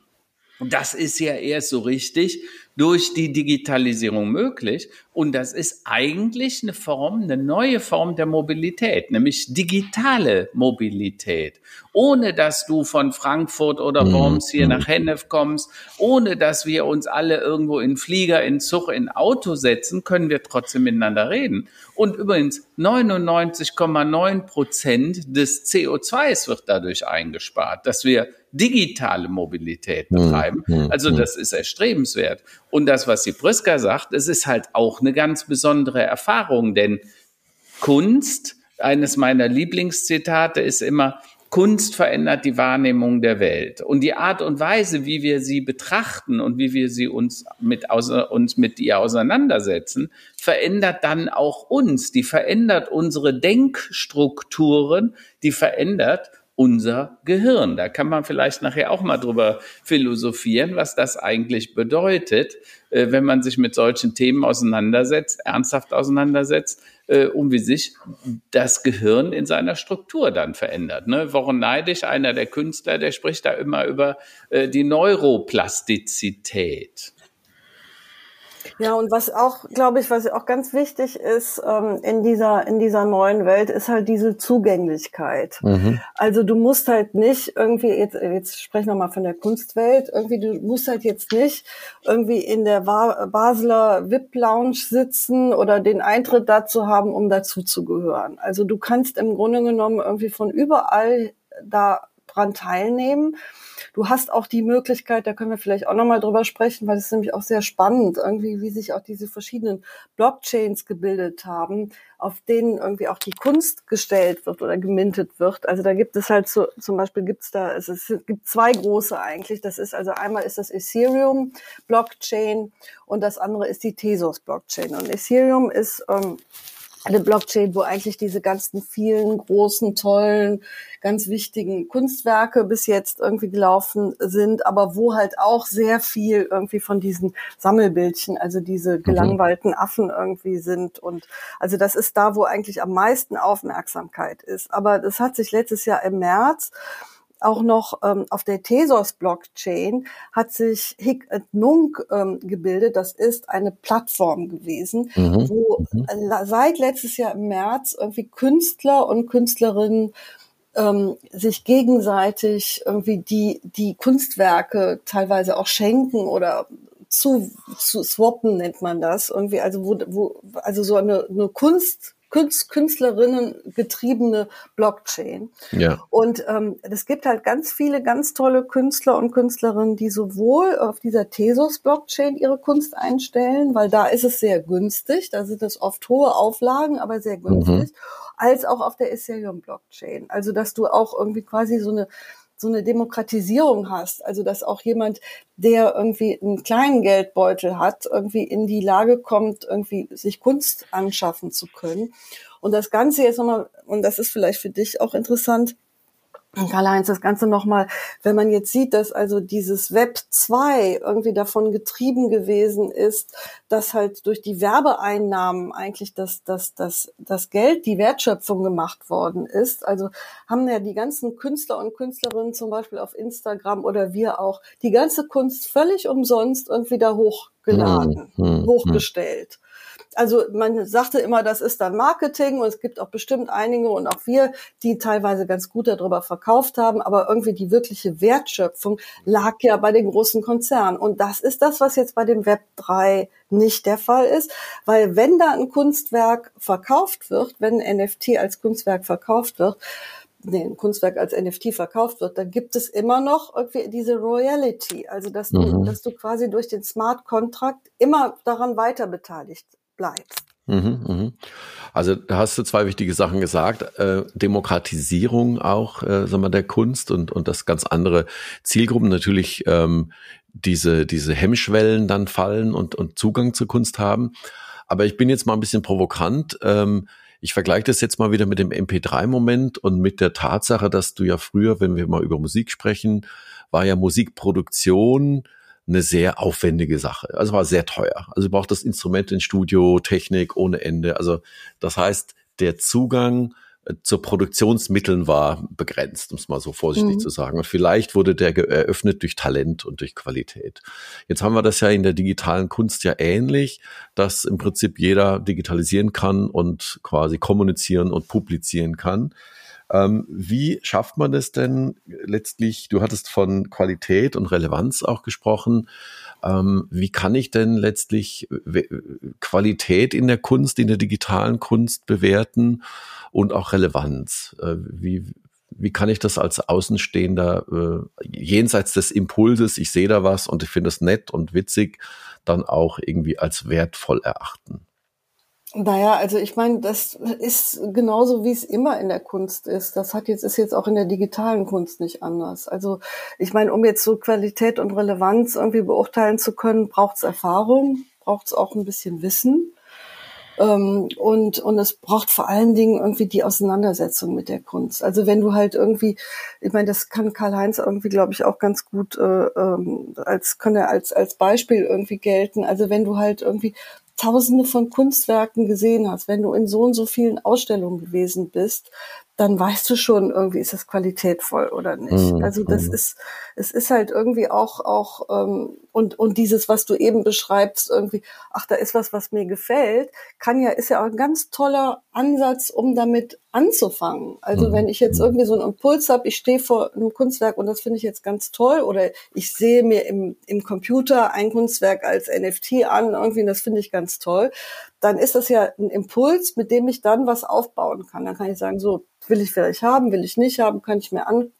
Das ist ja erst so richtig, durch die Digitalisierung möglich. Und das ist eigentlich eine Form, eine neue Form der Mobilität, nämlich digitale Mobilität. Ohne dass du von Frankfurt oder mhm. Worms hier nach Hennef kommst, ohne dass wir uns alle irgendwo in Flieger, in Zug, in Auto setzen, können wir trotzdem miteinander reden. Und übrigens 99,9 Prozent des CO2s wird dadurch eingespart, dass wir digitale Mobilität hm, betreiben. Also das ist erstrebenswert. Und das, was die Priska sagt, es ist halt auch eine ganz besondere Erfahrung, denn Kunst, eines meiner Lieblingszitate ist immer, Kunst verändert die Wahrnehmung der Welt. Und die Art und Weise, wie wir sie betrachten und wie wir sie uns mit, uns mit ihr auseinandersetzen, verändert dann auch uns. Die verändert unsere Denkstrukturen, die verändert unser Gehirn. Da kann man vielleicht nachher auch mal drüber philosophieren, was das eigentlich bedeutet, äh, wenn man sich mit solchen Themen auseinandersetzt, ernsthaft auseinandersetzt, äh, um wie sich das Gehirn in seiner Struktur dann verändert. Ne? Woran Neidig, einer der Künstler, der spricht da immer über äh, die Neuroplastizität. Ja, und was auch, glaube ich, was auch ganz wichtig ist ähm, in dieser in dieser neuen Welt, ist halt diese Zugänglichkeit. Mhm. Also du musst halt nicht irgendwie jetzt jetzt sprechen wir mal von der Kunstwelt irgendwie du musst halt jetzt nicht irgendwie in der Basler VIP Lounge sitzen oder den Eintritt dazu haben, um dazu zu gehören. Also du kannst im Grunde genommen irgendwie von überall da dran teilnehmen. Du hast auch die Möglichkeit, da können wir vielleicht auch nochmal drüber sprechen, weil es ist nämlich auch sehr spannend, irgendwie, wie sich auch diese verschiedenen Blockchains gebildet haben, auf denen irgendwie auch die Kunst gestellt wird oder gemintet wird. Also da gibt es halt so, zum Beispiel gibt es da, es, es gibt zwei große eigentlich. Das ist also einmal ist das Ethereum Blockchain und das andere ist die Tezos Blockchain. Und Ethereum ist ähm, eine Blockchain, wo eigentlich diese ganzen vielen großen, tollen, ganz wichtigen Kunstwerke bis jetzt irgendwie gelaufen sind, aber wo halt auch sehr viel irgendwie von diesen Sammelbildchen, also diese mhm. gelangweilten Affen irgendwie sind. Und also das ist da, wo eigentlich am meisten Aufmerksamkeit ist. Aber das hat sich letztes Jahr im März auch noch ähm, auf der Tezos-Blockchain hat sich Hic et Nunc ähm, gebildet. Das ist eine Plattform gewesen, mhm. wo mhm. seit letztes Jahr im März irgendwie Künstler und Künstlerinnen ähm, sich gegenseitig irgendwie die, die Kunstwerke teilweise auch schenken oder zu, zu swappen nennt man das irgendwie, also wo, wo also so eine, eine Kunst Künstlerinnen getriebene Blockchain. Ja. Und ähm, es gibt halt ganz viele ganz tolle Künstler und Künstlerinnen, die sowohl auf dieser Tezos-Blockchain ihre Kunst einstellen, weil da ist es sehr günstig, da sind es oft hohe Auflagen, aber sehr günstig, mhm. als auch auf der Ethereum-Blockchain. Also dass du auch irgendwie quasi so eine so eine Demokratisierung hast, also dass auch jemand, der irgendwie einen kleinen Geldbeutel hat, irgendwie in die Lage kommt, irgendwie sich Kunst anschaffen zu können. Und das Ganze jetzt nochmal, und das ist vielleicht für dich auch interessant, Karl-Heinz, das Ganze nochmal, wenn man jetzt sieht, dass also dieses Web 2 irgendwie davon getrieben gewesen ist, dass halt durch die Werbeeinnahmen eigentlich das, das, das, das Geld, die Wertschöpfung gemacht worden ist. Also haben ja die ganzen Künstler und Künstlerinnen zum Beispiel auf Instagram oder wir auch die ganze Kunst völlig umsonst irgendwie da hochgeladen, hm, hm, hm. Also man sagte immer, das ist dann Marketing und es gibt auch bestimmt einige und auch wir, die teilweise ganz gut darüber verkauft haben, aber irgendwie die wirkliche Wertschöpfung lag ja bei den großen Konzernen. Und das ist das, was jetzt bei dem Web 3 nicht der Fall ist, weil wenn da ein Kunstwerk verkauft wird, wenn ein NFT als Kunstwerk verkauft wird, nee, ein Kunstwerk als NFT verkauft wird, dann gibt es immer noch irgendwie diese Royalty, also dass du, mhm. dass du quasi durch den Smart Contract immer daran weiter beteiligt bleibst. Mhm, mhm. Also da hast du zwei wichtige Sachen gesagt. Äh, Demokratisierung auch, äh, sagen wir, der Kunst und, und das ganz andere Zielgruppen natürlich ähm, diese, diese Hemmschwellen dann fallen und, und Zugang zur Kunst haben. Aber ich bin jetzt mal ein bisschen provokant. Ähm, ich vergleiche das jetzt mal wieder mit dem MP3-Moment und mit der Tatsache, dass du ja früher, wenn wir mal über Musik sprechen, war ja Musikproduktion eine sehr aufwendige Sache. Also war sehr teuer. Also braucht das Instrument in Studio, Technik ohne Ende. Also das heißt, der Zugang zur Produktionsmitteln war, begrenzt, um es mal so vorsichtig mhm. zu sagen. Und vielleicht wurde der eröffnet durch Talent und durch Qualität. Jetzt haben wir das ja in der digitalen Kunst ja ähnlich, dass im Prinzip jeder digitalisieren kann und quasi kommunizieren und publizieren kann. Ähm, wie schafft man es denn letztlich? Du hattest von Qualität und Relevanz auch gesprochen. Ähm, wie kann ich denn letztlich Qualität in der Kunst, in der digitalen Kunst bewerten? und auch Relevanz. Äh, wie, wie kann ich das als Außenstehender äh, jenseits des Impulses, ich sehe da was und ich finde es nett und witzig, dann auch irgendwie als wertvoll erachten? Naja, also ich meine, das ist genauso wie es immer in der Kunst ist. Das hat jetzt, ist jetzt auch in der digitalen Kunst nicht anders. Also ich meine, um jetzt so Qualität und Relevanz irgendwie beurteilen zu können, braucht es Erfahrung, braucht es auch ein bisschen Wissen. Ähm, und, und es braucht vor allen Dingen irgendwie die Auseinandersetzung mit der Kunst. Also wenn du halt irgendwie, ich meine, das kann Karl-Heinz irgendwie, glaube ich, auch ganz gut äh, ähm, als, kann er als, als Beispiel irgendwie gelten. Also wenn du halt irgendwie Tausende von Kunstwerken gesehen hast, wenn du in so und so vielen Ausstellungen gewesen bist, dann weißt du schon, irgendwie ist das qualitätvoll oder nicht. Mhm. Also das mhm. ist, es ist halt irgendwie auch, auch ähm, und und dieses, was du eben beschreibst, irgendwie, ach, da ist was, was mir gefällt, kann ja, ist ja auch ein ganz toller Ansatz, um damit anzufangen. Also mhm. wenn ich jetzt mhm. irgendwie so einen Impuls habe, ich stehe vor einem Kunstwerk und das finde ich jetzt ganz toll, oder ich sehe mir im, im Computer ein Kunstwerk als NFT an, irgendwie, das finde ich ganz toll, dann ist das ja ein Impuls, mit dem ich dann was aufbauen kann. Dann kann ich sagen, so, will ich vielleicht haben, will ich nicht haben, kann ich mir an,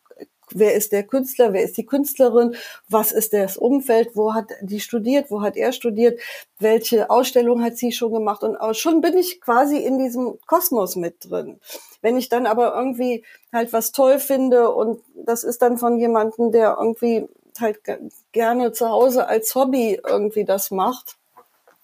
wer ist der Künstler, wer ist die Künstlerin, was ist das Umfeld, wo hat die studiert, wo hat er studiert, welche Ausstellung hat sie schon gemacht? Und schon bin ich quasi in diesem Kosmos mit drin. Wenn ich dann aber irgendwie halt was toll finde und das ist dann von jemandem, der irgendwie halt gerne zu Hause als Hobby irgendwie das macht,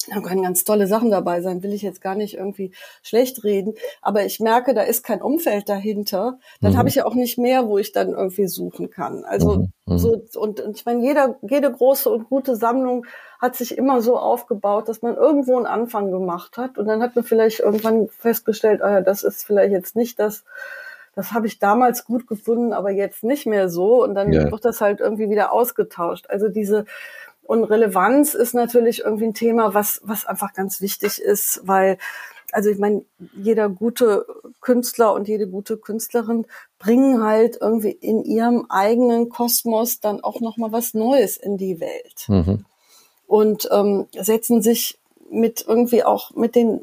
da können ganz tolle Sachen dabei sein, will ich jetzt gar nicht irgendwie schlecht reden. Aber ich merke, da ist kein Umfeld dahinter. Dann mhm. habe ich ja auch nicht mehr, wo ich dann irgendwie suchen kann. Also mhm. mhm. so, und, und ich meine, jeder, jede große und gute Sammlung hat sich immer so aufgebaut, dass man irgendwo einen Anfang gemacht hat. Und dann hat man vielleicht irgendwann festgestellt, ah ja, das ist vielleicht jetzt nicht das, das habe ich damals gut gefunden, aber jetzt nicht mehr so. Und dann ja. wird das halt irgendwie wieder ausgetauscht. Also diese, und Relevanz ist natürlich irgendwie ein Thema, was, was einfach ganz wichtig ist, weil, also ich meine, jeder gute Künstler und jede gute Künstlerin bringen halt irgendwie in ihrem eigenen Kosmos dann auch nochmal was Neues in die Welt. Mhm. Und ähm, setzen sich mit irgendwie auch mit den,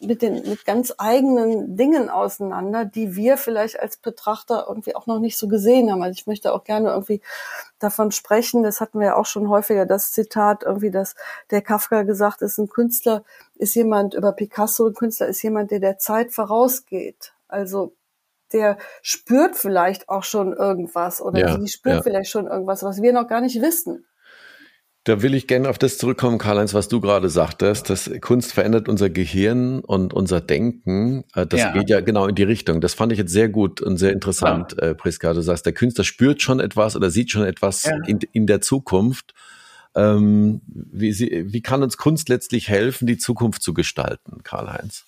mit den, mit ganz eigenen Dingen auseinander, die wir vielleicht als Betrachter irgendwie auch noch nicht so gesehen haben. Also ich möchte auch gerne irgendwie davon sprechen, das hatten wir ja auch schon häufiger, das Zitat irgendwie, dass der Kafka gesagt ist, ein Künstler ist jemand über Picasso, ein Künstler ist jemand, der der Zeit vorausgeht. Also der spürt vielleicht auch schon irgendwas oder ja, die spürt ja. vielleicht schon irgendwas, was wir noch gar nicht wissen. Da will ich gerne auf das zurückkommen, Karl-Heinz, was du gerade sagtest, dass Kunst verändert unser Gehirn und unser Denken. Äh, das ja. geht ja genau in die Richtung. Das fand ich jetzt sehr gut und sehr interessant, ja. Äh, Priska. Du sagst, der Künstler spürt schon etwas oder sieht schon etwas ja. in, in der Zukunft. Ähm, wie, sie, wie kann uns Kunst letztlich helfen, die Zukunft zu gestalten, Karl-Heinz?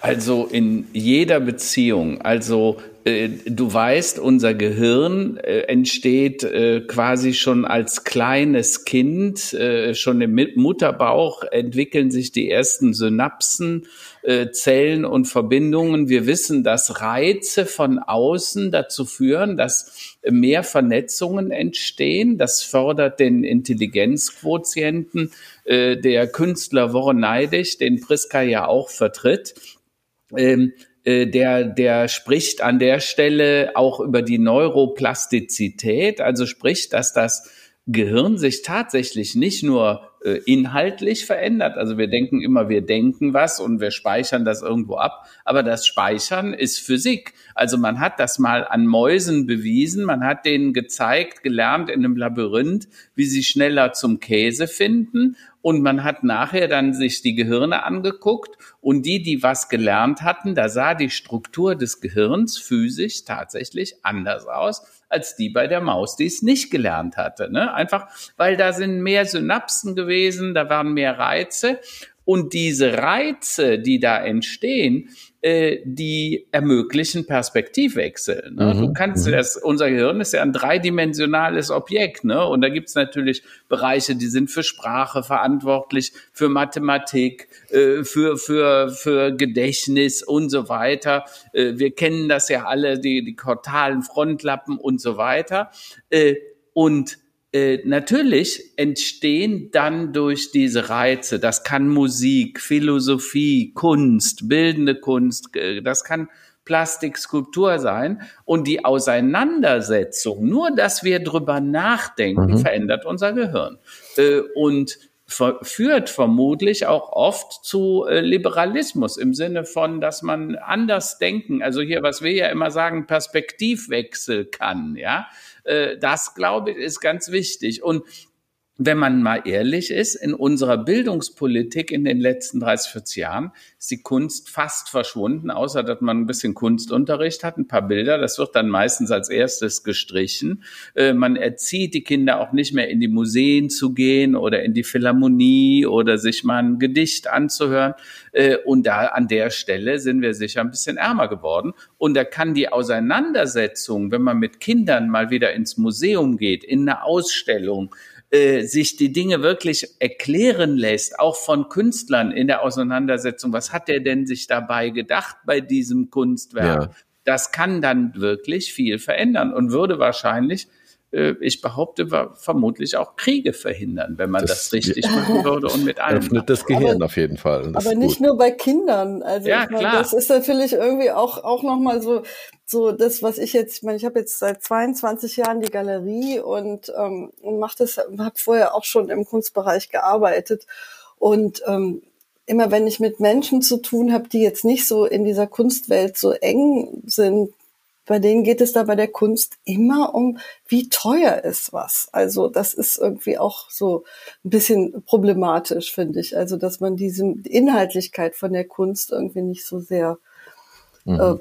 Also in jeder Beziehung. Also äh, du weißt, unser Gehirn äh, entsteht äh, quasi schon als kleines Kind, äh, schon im Mutterbauch entwickeln sich die ersten Synapsen, äh, Zellen und Verbindungen. Wir wissen, dass Reize von außen dazu führen, dass mehr Vernetzungen entstehen. Das fördert den Intelligenzquotienten. Äh, der Künstler Warren Neidig, den Priska ja auch vertritt, ähm, äh, der, der spricht an der Stelle auch über die Neuroplastizität, also spricht, dass das Gehirn sich tatsächlich nicht nur äh, inhaltlich verändert. Also wir denken immer, wir denken was und wir speichern das irgendwo ab. Aber das Speichern ist Physik. Also man hat das mal an Mäusen bewiesen. Man hat denen gezeigt, gelernt in einem Labyrinth, wie sie schneller zum Käse finden. Und man hat nachher dann sich die Gehirne angeguckt und die, die was gelernt hatten, da sah die Struktur des Gehirns physisch tatsächlich anders aus als die bei der Maus, die es nicht gelernt hatte. Ne? Einfach, weil da sind mehr Synapsen gewesen, da waren mehr Reize. Und diese Reize, die da entstehen, äh, die ermöglichen Perspektivwechsel. Ne? Mhm. Du kannst mhm. das, unser Gehirn ist ja ein dreidimensionales Objekt, ne? Und da gibt's natürlich Bereiche, die sind für Sprache verantwortlich, für Mathematik, äh, für, für, für Gedächtnis und so weiter. Äh, wir kennen das ja alle, die, die kortalen Frontlappen und so weiter. Äh, und äh, natürlich entstehen dann durch diese Reize, das kann Musik, Philosophie, Kunst, bildende Kunst, äh, das kann Plastik, Skulptur sein. Und die Auseinandersetzung, nur dass wir drüber nachdenken, mhm. verändert unser Gehirn. Äh, und führt vermutlich auch oft zu äh, Liberalismus im Sinne von, dass man anders denken, also hier, was wir ja immer sagen, Perspektivwechsel kann, ja. Äh, das, glaube ich, ist ganz wichtig. Und wenn man mal ehrlich ist, in unserer Bildungspolitik in den letzten 30, 40 Jahren ist die Kunst fast verschwunden, außer dass man ein bisschen Kunstunterricht hat, ein paar Bilder. Das wird dann meistens als erstes gestrichen. Äh, man erzieht die Kinder auch nicht mehr in die Museen zu gehen oder in die Philharmonie oder sich mal ein Gedicht anzuhören. Äh, und da an der Stelle sind wir sicher ein bisschen ärmer geworden. Und da kann die Auseinandersetzung, wenn man mit Kindern mal wieder ins Museum geht, in eine Ausstellung, äh, sich die Dinge wirklich erklären lässt, auch von Künstlern in der Auseinandersetzung, was hat er denn sich dabei gedacht bei diesem Kunstwerk? Ja. Das kann dann wirklich viel verändern und würde wahrscheinlich ich behaupte, vermutlich auch Kriege verhindern, wenn man das, das richtig machen würde und mit allem. Öffnet das Gehirn aber, auf jeden Fall. aber nicht nur bei Kindern. Also ja, ich meine, klar. das ist natürlich irgendwie auch, auch nochmal so, so das, was ich jetzt, ich meine, ich habe jetzt seit 22 Jahren die Galerie und, ähm, und mache das, habe vorher auch schon im Kunstbereich gearbeitet. Und ähm, immer wenn ich mit Menschen zu tun habe, die jetzt nicht so in dieser Kunstwelt so eng sind, bei denen geht es da bei der Kunst immer um, wie teuer ist was. Also das ist irgendwie auch so ein bisschen problematisch, finde ich. Also dass man diese Inhaltlichkeit von der Kunst irgendwie nicht so sehr äh, mhm.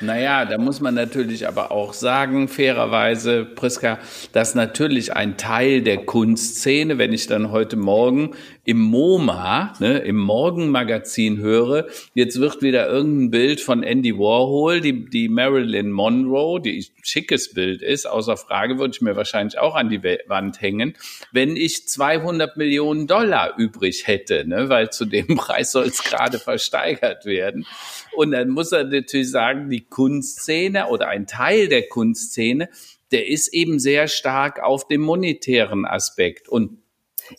Naja, da muss man natürlich aber auch sagen, fairerweise, Priska, dass natürlich ein Teil der Kunstszene, wenn ich dann heute Morgen im MoMA, ne, im Morgenmagazin höre, jetzt wird wieder irgendein Bild von Andy Warhol, die, die Marilyn Monroe, die schickes Bild ist, außer Frage würde ich mir wahrscheinlich auch an die Wand hängen, wenn ich 200 Millionen Dollar übrig hätte, ne, weil zu dem Preis soll es gerade versteigert werden. Und dann muss er natürlich sagen, die Kunstszene oder ein Teil der Kunstszene, der ist eben sehr stark auf dem monetären Aspekt. Und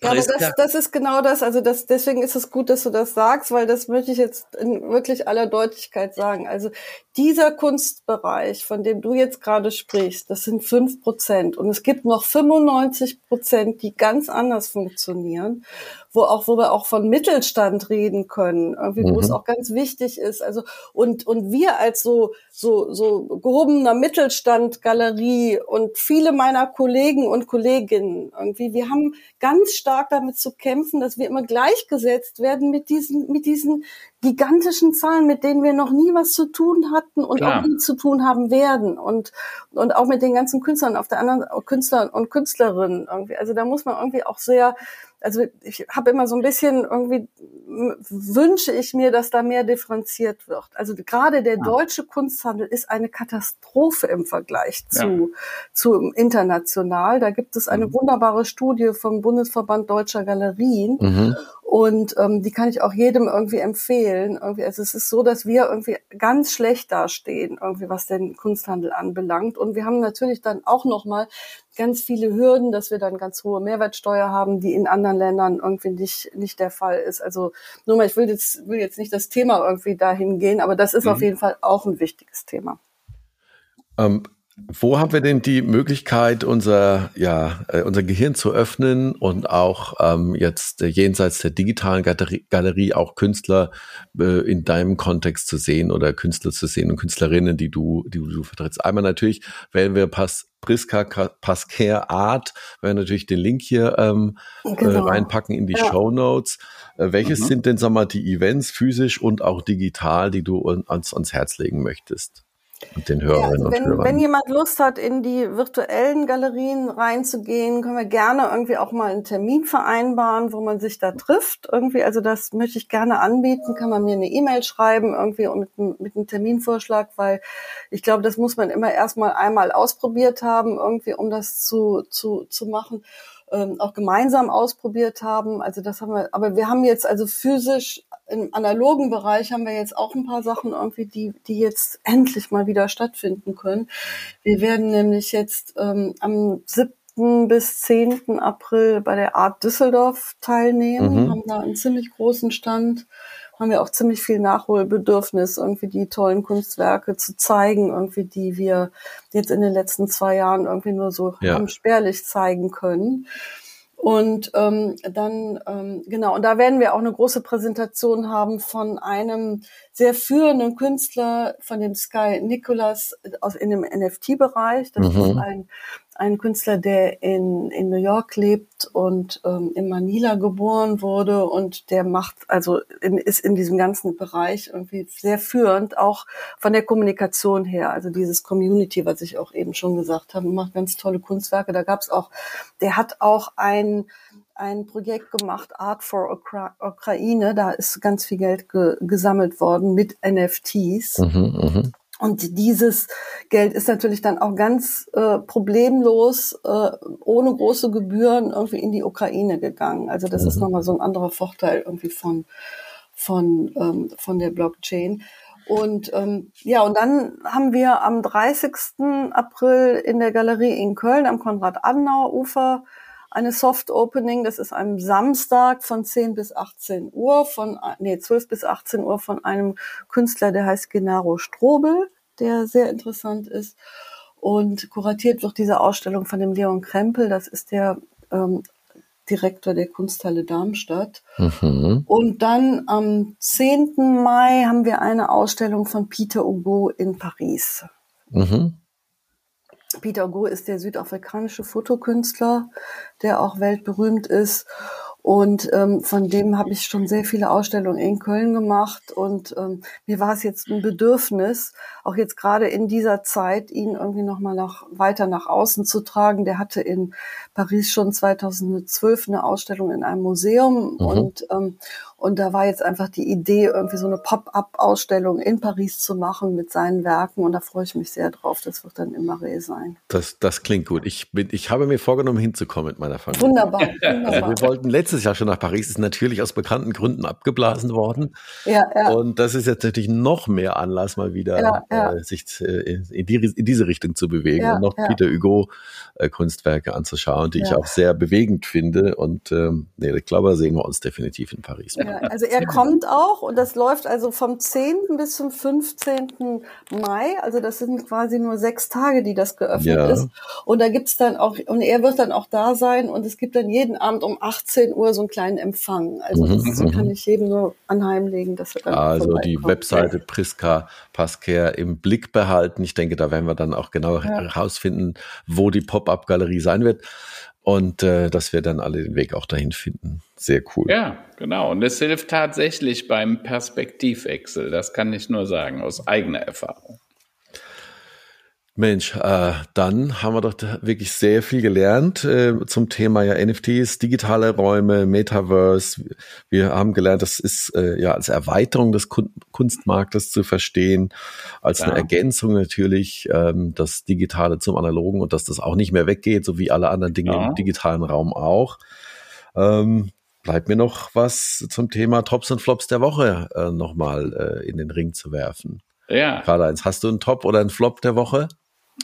ja, aber das, das ist genau das. Also das, deswegen ist es gut, dass du das sagst, weil das möchte ich jetzt in wirklich aller Deutlichkeit sagen. Also dieser Kunstbereich, von dem du jetzt gerade sprichst, das sind fünf Prozent. Und es gibt noch 95 Prozent, die ganz anders funktionieren, wo auch, wo wir auch von Mittelstand reden können, irgendwie, wo mhm. es auch ganz wichtig ist. Also, und, und wir als so, so, so gehobener Mittelstand, Galerie und viele meiner Kollegen und Kolleginnen irgendwie, wir haben ganz stark damit zu kämpfen, dass wir immer gleichgesetzt werden mit diesen, mit diesen gigantischen Zahlen, mit denen wir noch nie was zu tun hatten und Klar. auch nie zu tun haben werden und und auch mit den ganzen Künstlern auf der anderen Künstlern und Künstlerinnen irgendwie. Also da muss man irgendwie auch sehr also ich habe immer so ein bisschen irgendwie wünsche ich mir, dass da mehr differenziert wird. Also gerade der ja. deutsche Kunsthandel ist eine Katastrophe im Vergleich zu, ja. zu international. Da gibt es eine mhm. wunderbare Studie vom Bundesverband Deutscher Galerien. Mhm. Und ähm, die kann ich auch jedem irgendwie empfehlen. Irgendwie, also es ist so, dass wir irgendwie ganz schlecht dastehen, irgendwie was den Kunsthandel anbelangt. Und wir haben natürlich dann auch nochmal ganz viele Hürden, dass wir dann ganz hohe Mehrwertsteuer haben, die in anderen Ländern irgendwie nicht, nicht der Fall ist. Also nur mal, ich will jetzt, will jetzt nicht das Thema irgendwie dahin gehen, aber das ist mhm. auf jeden Fall auch ein wichtiges Thema. Ähm, wo haben wir denn die Möglichkeit, unser, ja, äh, unser Gehirn zu öffnen und auch ähm, jetzt äh, jenseits der digitalen Galerie, Galerie auch Künstler äh, in deinem Kontext zu sehen oder Künstler zu sehen und Künstlerinnen, die du, die du vertrittst? Einmal natürlich wählen wir Pass, Priska Pasquer Art, werden natürlich den Link hier ähm, äh, genau. äh, reinpacken in die ja. Show Notes. Äh, welches mhm. sind denn, sag mal, die Events physisch und auch digital, die du uns ans Herz legen möchtest? Und den Hörerinnen ja, wenn, und Hörern. Wenn jemand Lust hat, in die virtuellen Galerien reinzugehen, können wir gerne irgendwie auch mal einen Termin vereinbaren, wo man sich da trifft. Irgendwie, also das möchte ich gerne anbieten. Kann man mir eine E-Mail schreiben irgendwie mit, mit einem Terminvorschlag, weil ich glaube, das muss man immer erstmal einmal ausprobiert haben, irgendwie, um das zu, zu, zu machen ähm, auch gemeinsam ausprobiert haben. Also das haben wir, aber wir haben jetzt also physisch im analogen Bereich haben wir jetzt auch ein paar Sachen irgendwie, die, die jetzt endlich mal wieder stattfinden können. Wir werden nämlich jetzt ähm, am 7. bis 10. April bei der Art Düsseldorf teilnehmen, mhm. haben da einen ziemlich großen Stand haben wir auch ziemlich viel Nachholbedürfnis, irgendwie die tollen Kunstwerke zu zeigen, irgendwie die wir jetzt in den letzten zwei Jahren irgendwie nur so ja. haben spärlich zeigen können. Und ähm, dann, ähm, genau, und da werden wir auch eine große Präsentation haben von einem sehr führenden Künstler, von dem Sky Nicholas aus in dem NFT-Bereich. Das mhm. ist ein ein Künstler, der in, in New York lebt und ähm, in Manila geboren wurde und der macht, also in, ist in diesem ganzen Bereich irgendwie sehr führend, auch von der Kommunikation her. Also dieses Community, was ich auch eben schon gesagt habe, macht ganz tolle Kunstwerke. Da gab es auch, der hat auch ein ein Projekt gemacht, Art for Ukra Ukraine. Da ist ganz viel Geld ge gesammelt worden mit NFTs. Mhm, mh. Und dieses Geld ist natürlich dann auch ganz äh, problemlos, äh, ohne große Gebühren irgendwie in die Ukraine gegangen. Also das mhm. ist nochmal so ein anderer Vorteil irgendwie von, von, ähm, von der Blockchain. Und ähm, ja, und dann haben wir am 30. April in der Galerie in Köln am Konrad-Adenauer-Ufer eine Soft Opening. Das ist am Samstag von 10 bis 18 Uhr von, nee, 12 bis 18 Uhr von einem Künstler, der heißt Genaro Strobel, der sehr interessant ist. Und kuratiert wird diese Ausstellung von dem Leon Krempel. Das ist der ähm, Direktor der Kunsthalle Darmstadt. Mhm. Und dann am 10. Mai haben wir eine Ausstellung von Peter Hugo in Paris. Mhm. Peter Go ist der südafrikanische Fotokünstler, der auch weltberühmt ist. Und ähm, von dem habe ich schon sehr viele Ausstellungen in Köln gemacht. Und ähm, mir war es jetzt ein Bedürfnis, auch jetzt gerade in dieser Zeit, ihn irgendwie nochmal nach, weiter nach außen zu tragen. Der hatte in Paris schon 2012 eine Ausstellung in einem Museum. Mhm. Und, ähm, und da war jetzt einfach die Idee, irgendwie so eine Pop-up-Ausstellung in Paris zu machen mit seinen Werken. Und da freue ich mich sehr drauf. Das wird dann im Marais sein. Das, das klingt gut. Ich, bin, ich habe mir vorgenommen, hinzukommen mit meiner Familie. Wunderbar. wunderbar. Also wir wollten letztes Jahr schon nach Paris, ist natürlich aus bekannten Gründen abgeblasen worden. Ja, ja. Und das ist jetzt natürlich noch mehr Anlass, mal wieder ja, ja. Äh, sich äh, in, die, in, diese Richtung zu bewegen ja, und noch Peter Hugo äh, Kunstwerke anzuschauen, die ich auch sehr bewegend finde. Und ähm, nee, ich glaube, da sehen wir uns definitiv in Paris. Ja, also er kommt auch und das läuft also vom 10. bis zum 15. Mai. Also das sind quasi nur sechs Tage, die das geöffnet ja. ist. Und da gibt's dann auch, und er wird dann auch da sein und es gibt dann jeden Abend um 18 Uhr so einen kleinen Empfang. Also mhm, das mhm. kann ich jedem nur anheimlegen, dass er dann Also die Webseite Priska Pasquer im Blick behalten. Ich denke, da werden wir dann auch genau ja. herausfinden, wo die Pop-up-Galerie sein wird und äh, dass wir dann alle den Weg auch dahin finden. Sehr cool. Ja, genau. Und es hilft tatsächlich beim Perspektivwechsel. Das kann ich nur sagen, aus eigener Erfahrung. Mensch, äh, dann haben wir doch wirklich sehr viel gelernt äh, zum Thema ja NFTs, digitale Räume, Metaverse. Wir haben gelernt, das ist äh, ja als Erweiterung des Kun Kunstmarktes zu verstehen, als ja. eine Ergänzung natürlich ähm, das Digitale zum Analogen und dass das auch nicht mehr weggeht, so wie alle anderen Dinge ja. im digitalen Raum auch. Ähm, bleibt mir noch was zum Thema Tops und Flops der Woche äh, nochmal äh, in den Ring zu werfen. Ja. Karl-Heinz, hast du einen Top oder einen Flop der Woche?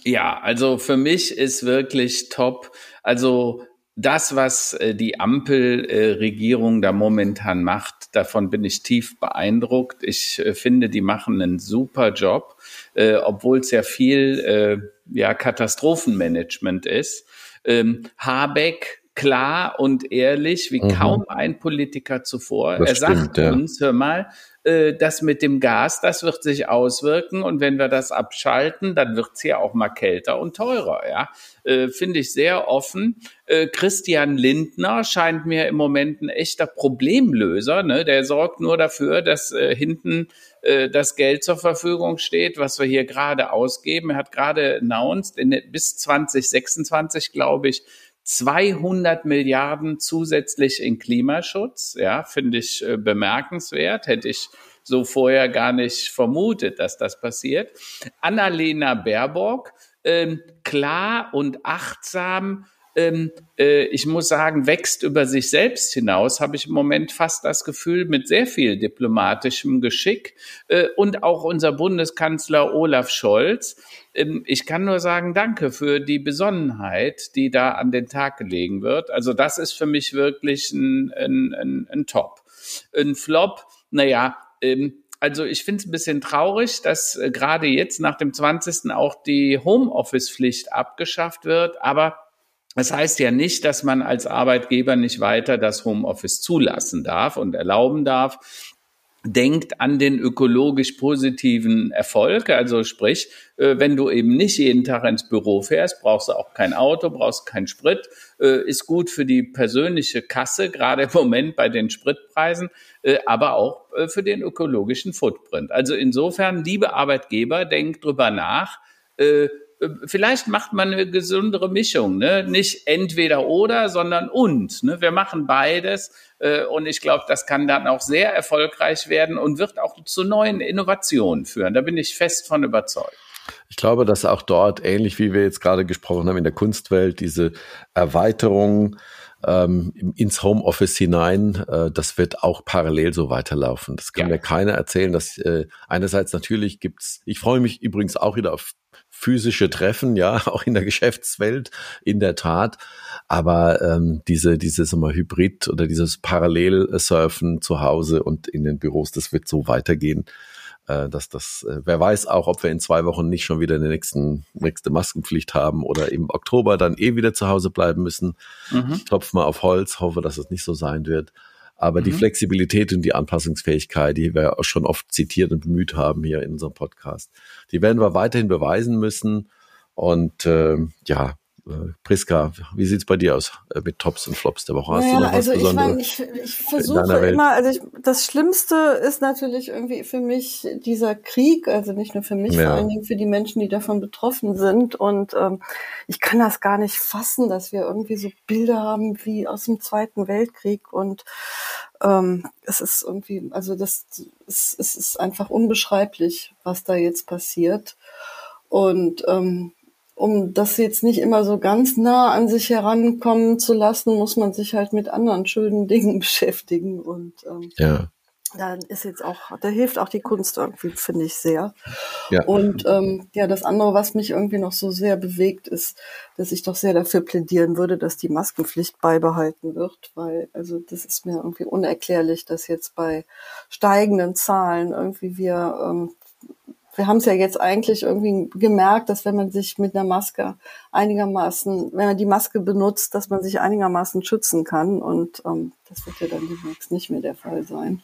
Ja, also für mich ist wirklich top. Also das, was äh, die Ampelregierung da momentan macht, davon bin ich tief beeindruckt. Ich äh, finde, die machen einen super Job, äh, obwohl es ja viel ja, Katastrophenmanagement ist. Ähm, Habeck klar und ehrlich wie mhm. kaum ein Politiker zuvor. Das er sagt ja. uns, hör mal, äh, das mit dem Gas, das wird sich auswirken und wenn wir das abschalten, dann wird's hier auch mal kälter und teurer. Ja, äh, finde ich sehr offen. Äh, Christian Lindner scheint mir im Moment ein echter Problemlöser. Ne? Der sorgt nur dafür, dass äh, hinten äh, das Geld zur Verfügung steht, was wir hier gerade ausgeben. Er hat gerade announced, in, bis 2026, glaube ich, 200 Milliarden zusätzlich in Klimaschutz. Ja, finde ich äh, bemerkenswert. Hätte ich so vorher gar nicht vermutet, dass das passiert. Annalena Baerbock, ähm, klar und achtsam ähm, äh, ich muss sagen, wächst über sich selbst hinaus, habe ich im Moment fast das Gefühl, mit sehr viel diplomatischem Geschick. Äh, und auch unser Bundeskanzler Olaf Scholz. Ähm, ich kann nur sagen, danke für die Besonnenheit, die da an den Tag gelegen wird. Also das ist für mich wirklich ein, ein, ein, ein Top. Ein Flop, naja, ähm, also ich finde es ein bisschen traurig, dass äh, gerade jetzt nach dem 20. auch die Homeoffice-Pflicht abgeschafft wird. Aber das heißt ja nicht, dass man als Arbeitgeber nicht weiter das Homeoffice zulassen darf und erlauben darf. Denkt an den ökologisch positiven Erfolg. Also sprich, äh, wenn du eben nicht jeden Tag ins Büro fährst, brauchst du auch kein Auto, brauchst keinen Sprit, äh, ist gut für die persönliche Kasse, gerade im Moment bei den Spritpreisen, äh, aber auch für den ökologischen Footprint. Also insofern, liebe Arbeitgeber, denkt drüber nach, vielleicht macht man eine gesündere Mischung, ne? Nicht entweder oder, sondern und. Ne? Wir machen beides äh, und ich glaube, das kann dann auch sehr erfolgreich werden und wird auch zu neuen Innovationen führen. Da bin ich fest von überzeugt. Ich glaube, dass auch dort, ähnlich wie wir jetzt gerade gesprochen haben in der Kunstwelt, diese Erweiterung ähm, ins Homeoffice hinein, äh, das wird auch parallel so weiterlaufen. Das kann ja. mir keiner erzählen. Dass äh, einerseits natürlich gibt's, ich freue mich übrigens auch wieder auf physische Treffen, ja, auch in der Geschäftswelt, in der Tat. Aber ähm, diese, dieses mal Hybrid oder dieses Parallelsurfen zu Hause und in den Büros, das wird so weitergehen, äh, dass das, äh, wer weiß auch, ob wir in zwei Wochen nicht schon wieder eine nächsten, nächste Maskenpflicht haben oder im Oktober dann eh wieder zu Hause bleiben müssen. Mhm. Ich klopfe mal auf Holz, hoffe, dass es nicht so sein wird. Aber mhm. die Flexibilität und die Anpassungsfähigkeit, die wir auch schon oft zitiert und bemüht haben hier in unserem Podcast, die werden wir weiterhin beweisen müssen. Und äh, ja, Priska, wie sieht's bei dir aus äh, mit Tops und Flops der Woche? Hast naja, du noch was also ich, mein, ich, ich versuche immer, also ich, das Schlimmste ist natürlich irgendwie für mich dieser Krieg, also nicht nur für mich, ja. vor allen Dingen für die Menschen, die davon betroffen sind. Und ähm, ich kann das gar nicht fassen, dass wir irgendwie so Bilder haben wie aus dem Zweiten Weltkrieg und ähm, es ist irgendwie, also das es, es ist einfach unbeschreiblich, was da jetzt passiert. Und ähm, um das jetzt nicht immer so ganz nah an sich herankommen zu lassen, muss man sich halt mit anderen schönen Dingen beschäftigen. Und ähm, ja. da ist jetzt auch, da hilft auch die Kunst irgendwie, finde ich sehr. Ja. Und ähm, ja, das andere, was mich irgendwie noch so sehr bewegt, ist, dass ich doch sehr dafür plädieren würde, dass die Maskenpflicht beibehalten wird, weil also das ist mir irgendwie unerklärlich, dass jetzt bei steigenden Zahlen irgendwie wir ähm, wir haben es ja jetzt eigentlich irgendwie gemerkt, dass wenn man sich mit einer Maske einigermaßen, wenn man die Maske benutzt, dass man sich einigermaßen schützen kann. Und ähm, das wird ja dann demnächst nicht mehr der Fall sein.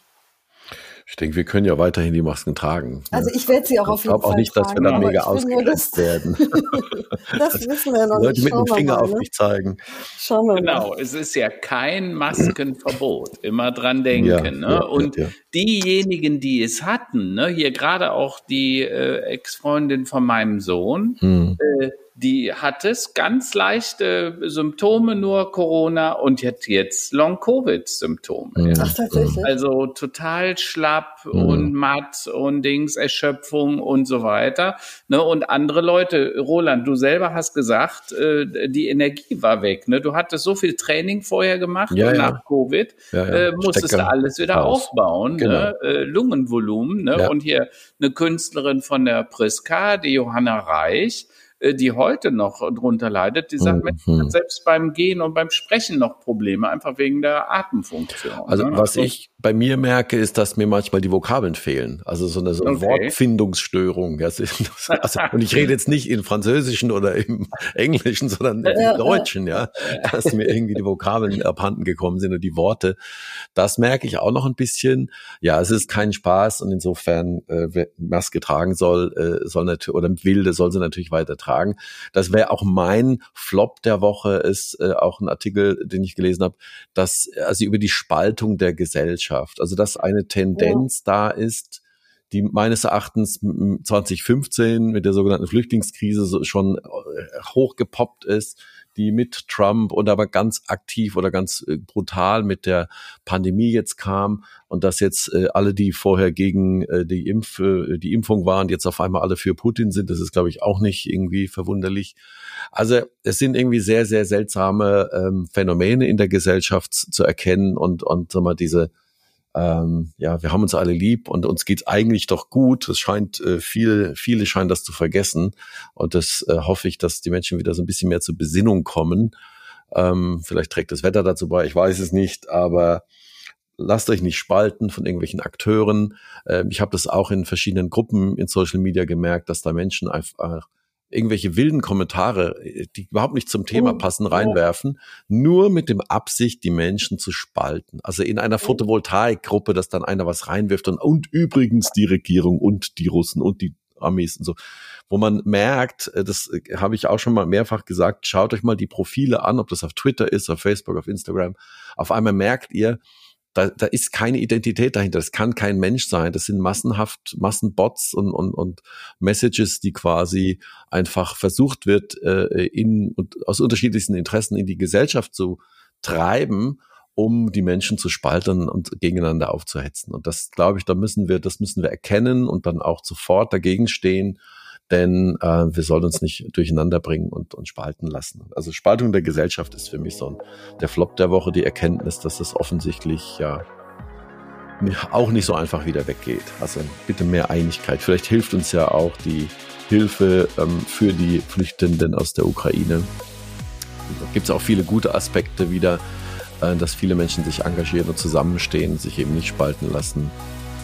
Ich denke, wir können ja weiterhin die Masken tragen. Ne? Also ich werde sie auch auf jeden Fall tragen. Ich glaube auch nicht, dass wir dann mega ausgegrenzt werden. das wissen wir noch Leute nicht. Leute mit dem Finger mal, auf ne? dich zeigen. Schauen wir genau, mal. es ist ja kein Maskenverbot. Immer dran denken. Ja, ne? Ja, Und ja, diejenigen, die es hatten, ne? hier gerade auch die äh, Ex-Freundin von meinem Sohn, hm. äh, die hat es ganz leichte Symptome, nur Corona und jetzt, jetzt Long-Covid-Symptome. Mhm. Ach, tatsächlich. Also total schlapp mhm. und matt und Dings, Erschöpfung und so weiter. Ne? Und andere Leute, Roland, du selber hast gesagt, äh, die Energie war weg. Ne? Du hattest so viel Training vorher gemacht ja, und ja. nach Covid ja, äh, musstest du alles wieder Haus. aufbauen. Ne? Genau. Ne? Äh, Lungenvolumen. Ne? Und hier eine Künstlerin von der Priska, die Johanna Reich, die heute noch drunter leidet, die sagt, mhm. Mensch, selbst beim Gehen und beim Sprechen noch Probleme, einfach wegen der Atemfunktion. Also ne? was also, ich bei mir merke, ist, dass mir manchmal die Vokabeln fehlen. Also so eine, so eine okay. Wortfindungsstörung. Also, und ich rede jetzt nicht in Französischen oder im Englischen, sondern im Deutschen, ja. Dass mir irgendwie die Vokabeln abhanden gekommen sind und die Worte. Das merke ich auch noch ein bisschen. Ja, es ist kein Spaß und insofern, äh, wer Maske tragen soll, äh, soll natürlich, oder wilde soll sie natürlich weiter tragen. Das wäre auch mein Flop der Woche, ist äh, auch ein Artikel, den ich gelesen habe, dass also über die Spaltung der Gesellschaft Gesellschaft. Also dass eine Tendenz ja. da ist, die meines Erachtens 2015 mit der sogenannten Flüchtlingskrise schon äh, hochgepoppt ist, die mit Trump und aber ganz aktiv oder ganz äh, brutal mit der Pandemie jetzt kam und dass jetzt äh, alle, die vorher gegen die, Impf, die Impfung waren, jetzt auf einmal alle für Putin sind, das ist, glaube ich, auch nicht irgendwie verwunderlich. Also es sind irgendwie sehr, sehr seltsame ähm, Phänomene in der Gesellschaft zu erkennen und, und sag mal, diese ähm, ja, wir haben uns alle lieb und uns geht's eigentlich doch gut. Es scheint äh, viele, viele scheinen das zu vergessen und das äh, hoffe ich, dass die Menschen wieder so ein bisschen mehr zur Besinnung kommen. Ähm, vielleicht trägt das Wetter dazu bei, ich weiß es nicht, aber lasst euch nicht spalten von irgendwelchen Akteuren. Ähm, ich habe das auch in verschiedenen Gruppen in Social Media gemerkt, dass da Menschen einfach irgendwelche wilden Kommentare, die überhaupt nicht zum Thema passen, reinwerfen, nur mit dem Absicht, die Menschen zu spalten. Also in einer Photovoltaikgruppe, dass dann einer was reinwirft und, und übrigens die Regierung und die Russen und die Amis und so, wo man merkt, äh, das äh, habe ich auch schon mal mehrfach gesagt, schaut euch mal die Profile an, ob das auf Twitter ist, auf Facebook, auf Instagram. Auf einmal merkt ihr, da, da ist keine Identität dahinter. Das kann kein Mensch sein. Das sind massenhaft Massenbots und, und, und Messages, die quasi einfach versucht wird, äh, in, und aus unterschiedlichsten Interessen in die Gesellschaft zu treiben, um die Menschen zu spalten und gegeneinander aufzuhetzen. Und das, glaube ich, da müssen wir, das müssen wir erkennen und dann auch sofort dagegen stehen denn äh, wir sollen uns nicht durcheinander bringen und, und spalten lassen. Also Spaltung der Gesellschaft ist für mich so ein, der Flop der Woche, die Erkenntnis, dass es offensichtlich ja auch nicht so einfach wieder weggeht. Also bitte mehr Einigkeit. Vielleicht hilft uns ja auch die Hilfe ähm, für die Flüchtenden aus der Ukraine. Da gibt es auch viele gute Aspekte wieder, äh, dass viele Menschen sich engagieren und zusammenstehen, sich eben nicht spalten lassen.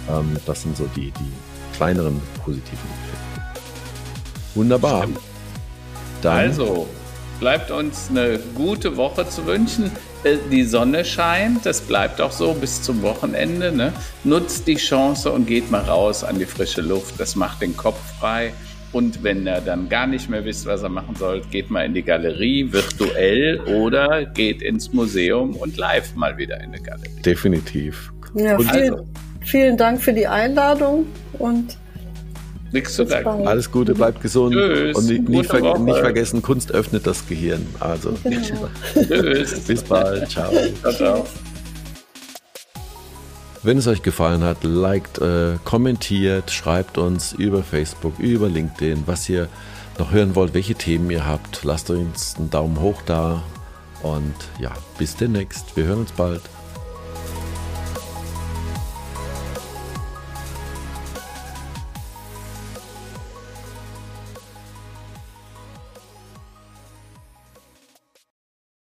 Ähm, das sind so die, die kleineren positiven Effekte. Wunderbar. Dann also, bleibt uns eine gute Woche zu wünschen. Äh, die Sonne scheint, das bleibt auch so bis zum Wochenende. Ne? Nutzt die Chance und geht mal raus an die frische Luft. Das macht den Kopf frei. Und wenn ihr dann gar nicht mehr wisst, was ihr machen sollt, geht mal in die Galerie virtuell oder geht ins Museum und live mal wieder in die Galerie. Definitiv. Ja, vielen, also, vielen Dank für die Einladung und Nichts zu danken. Alles Gute, bleibt gesund. Tschüss. Und nicht, nicht, ver nicht, vergessen, Kunst öffnet das Gehirn. Also, genau. Tschüss. bis bald. Ciao. ciao, ciao. Wenn es euch gefallen hat, liked, äh, kommentiert, schreibt uns über Facebook, über LinkedIn, was ihr noch hören wollt, welche Themen ihr habt. Lasst uns einen Daumen hoch da. Und ja, bis demnächst. Wir hören uns bald.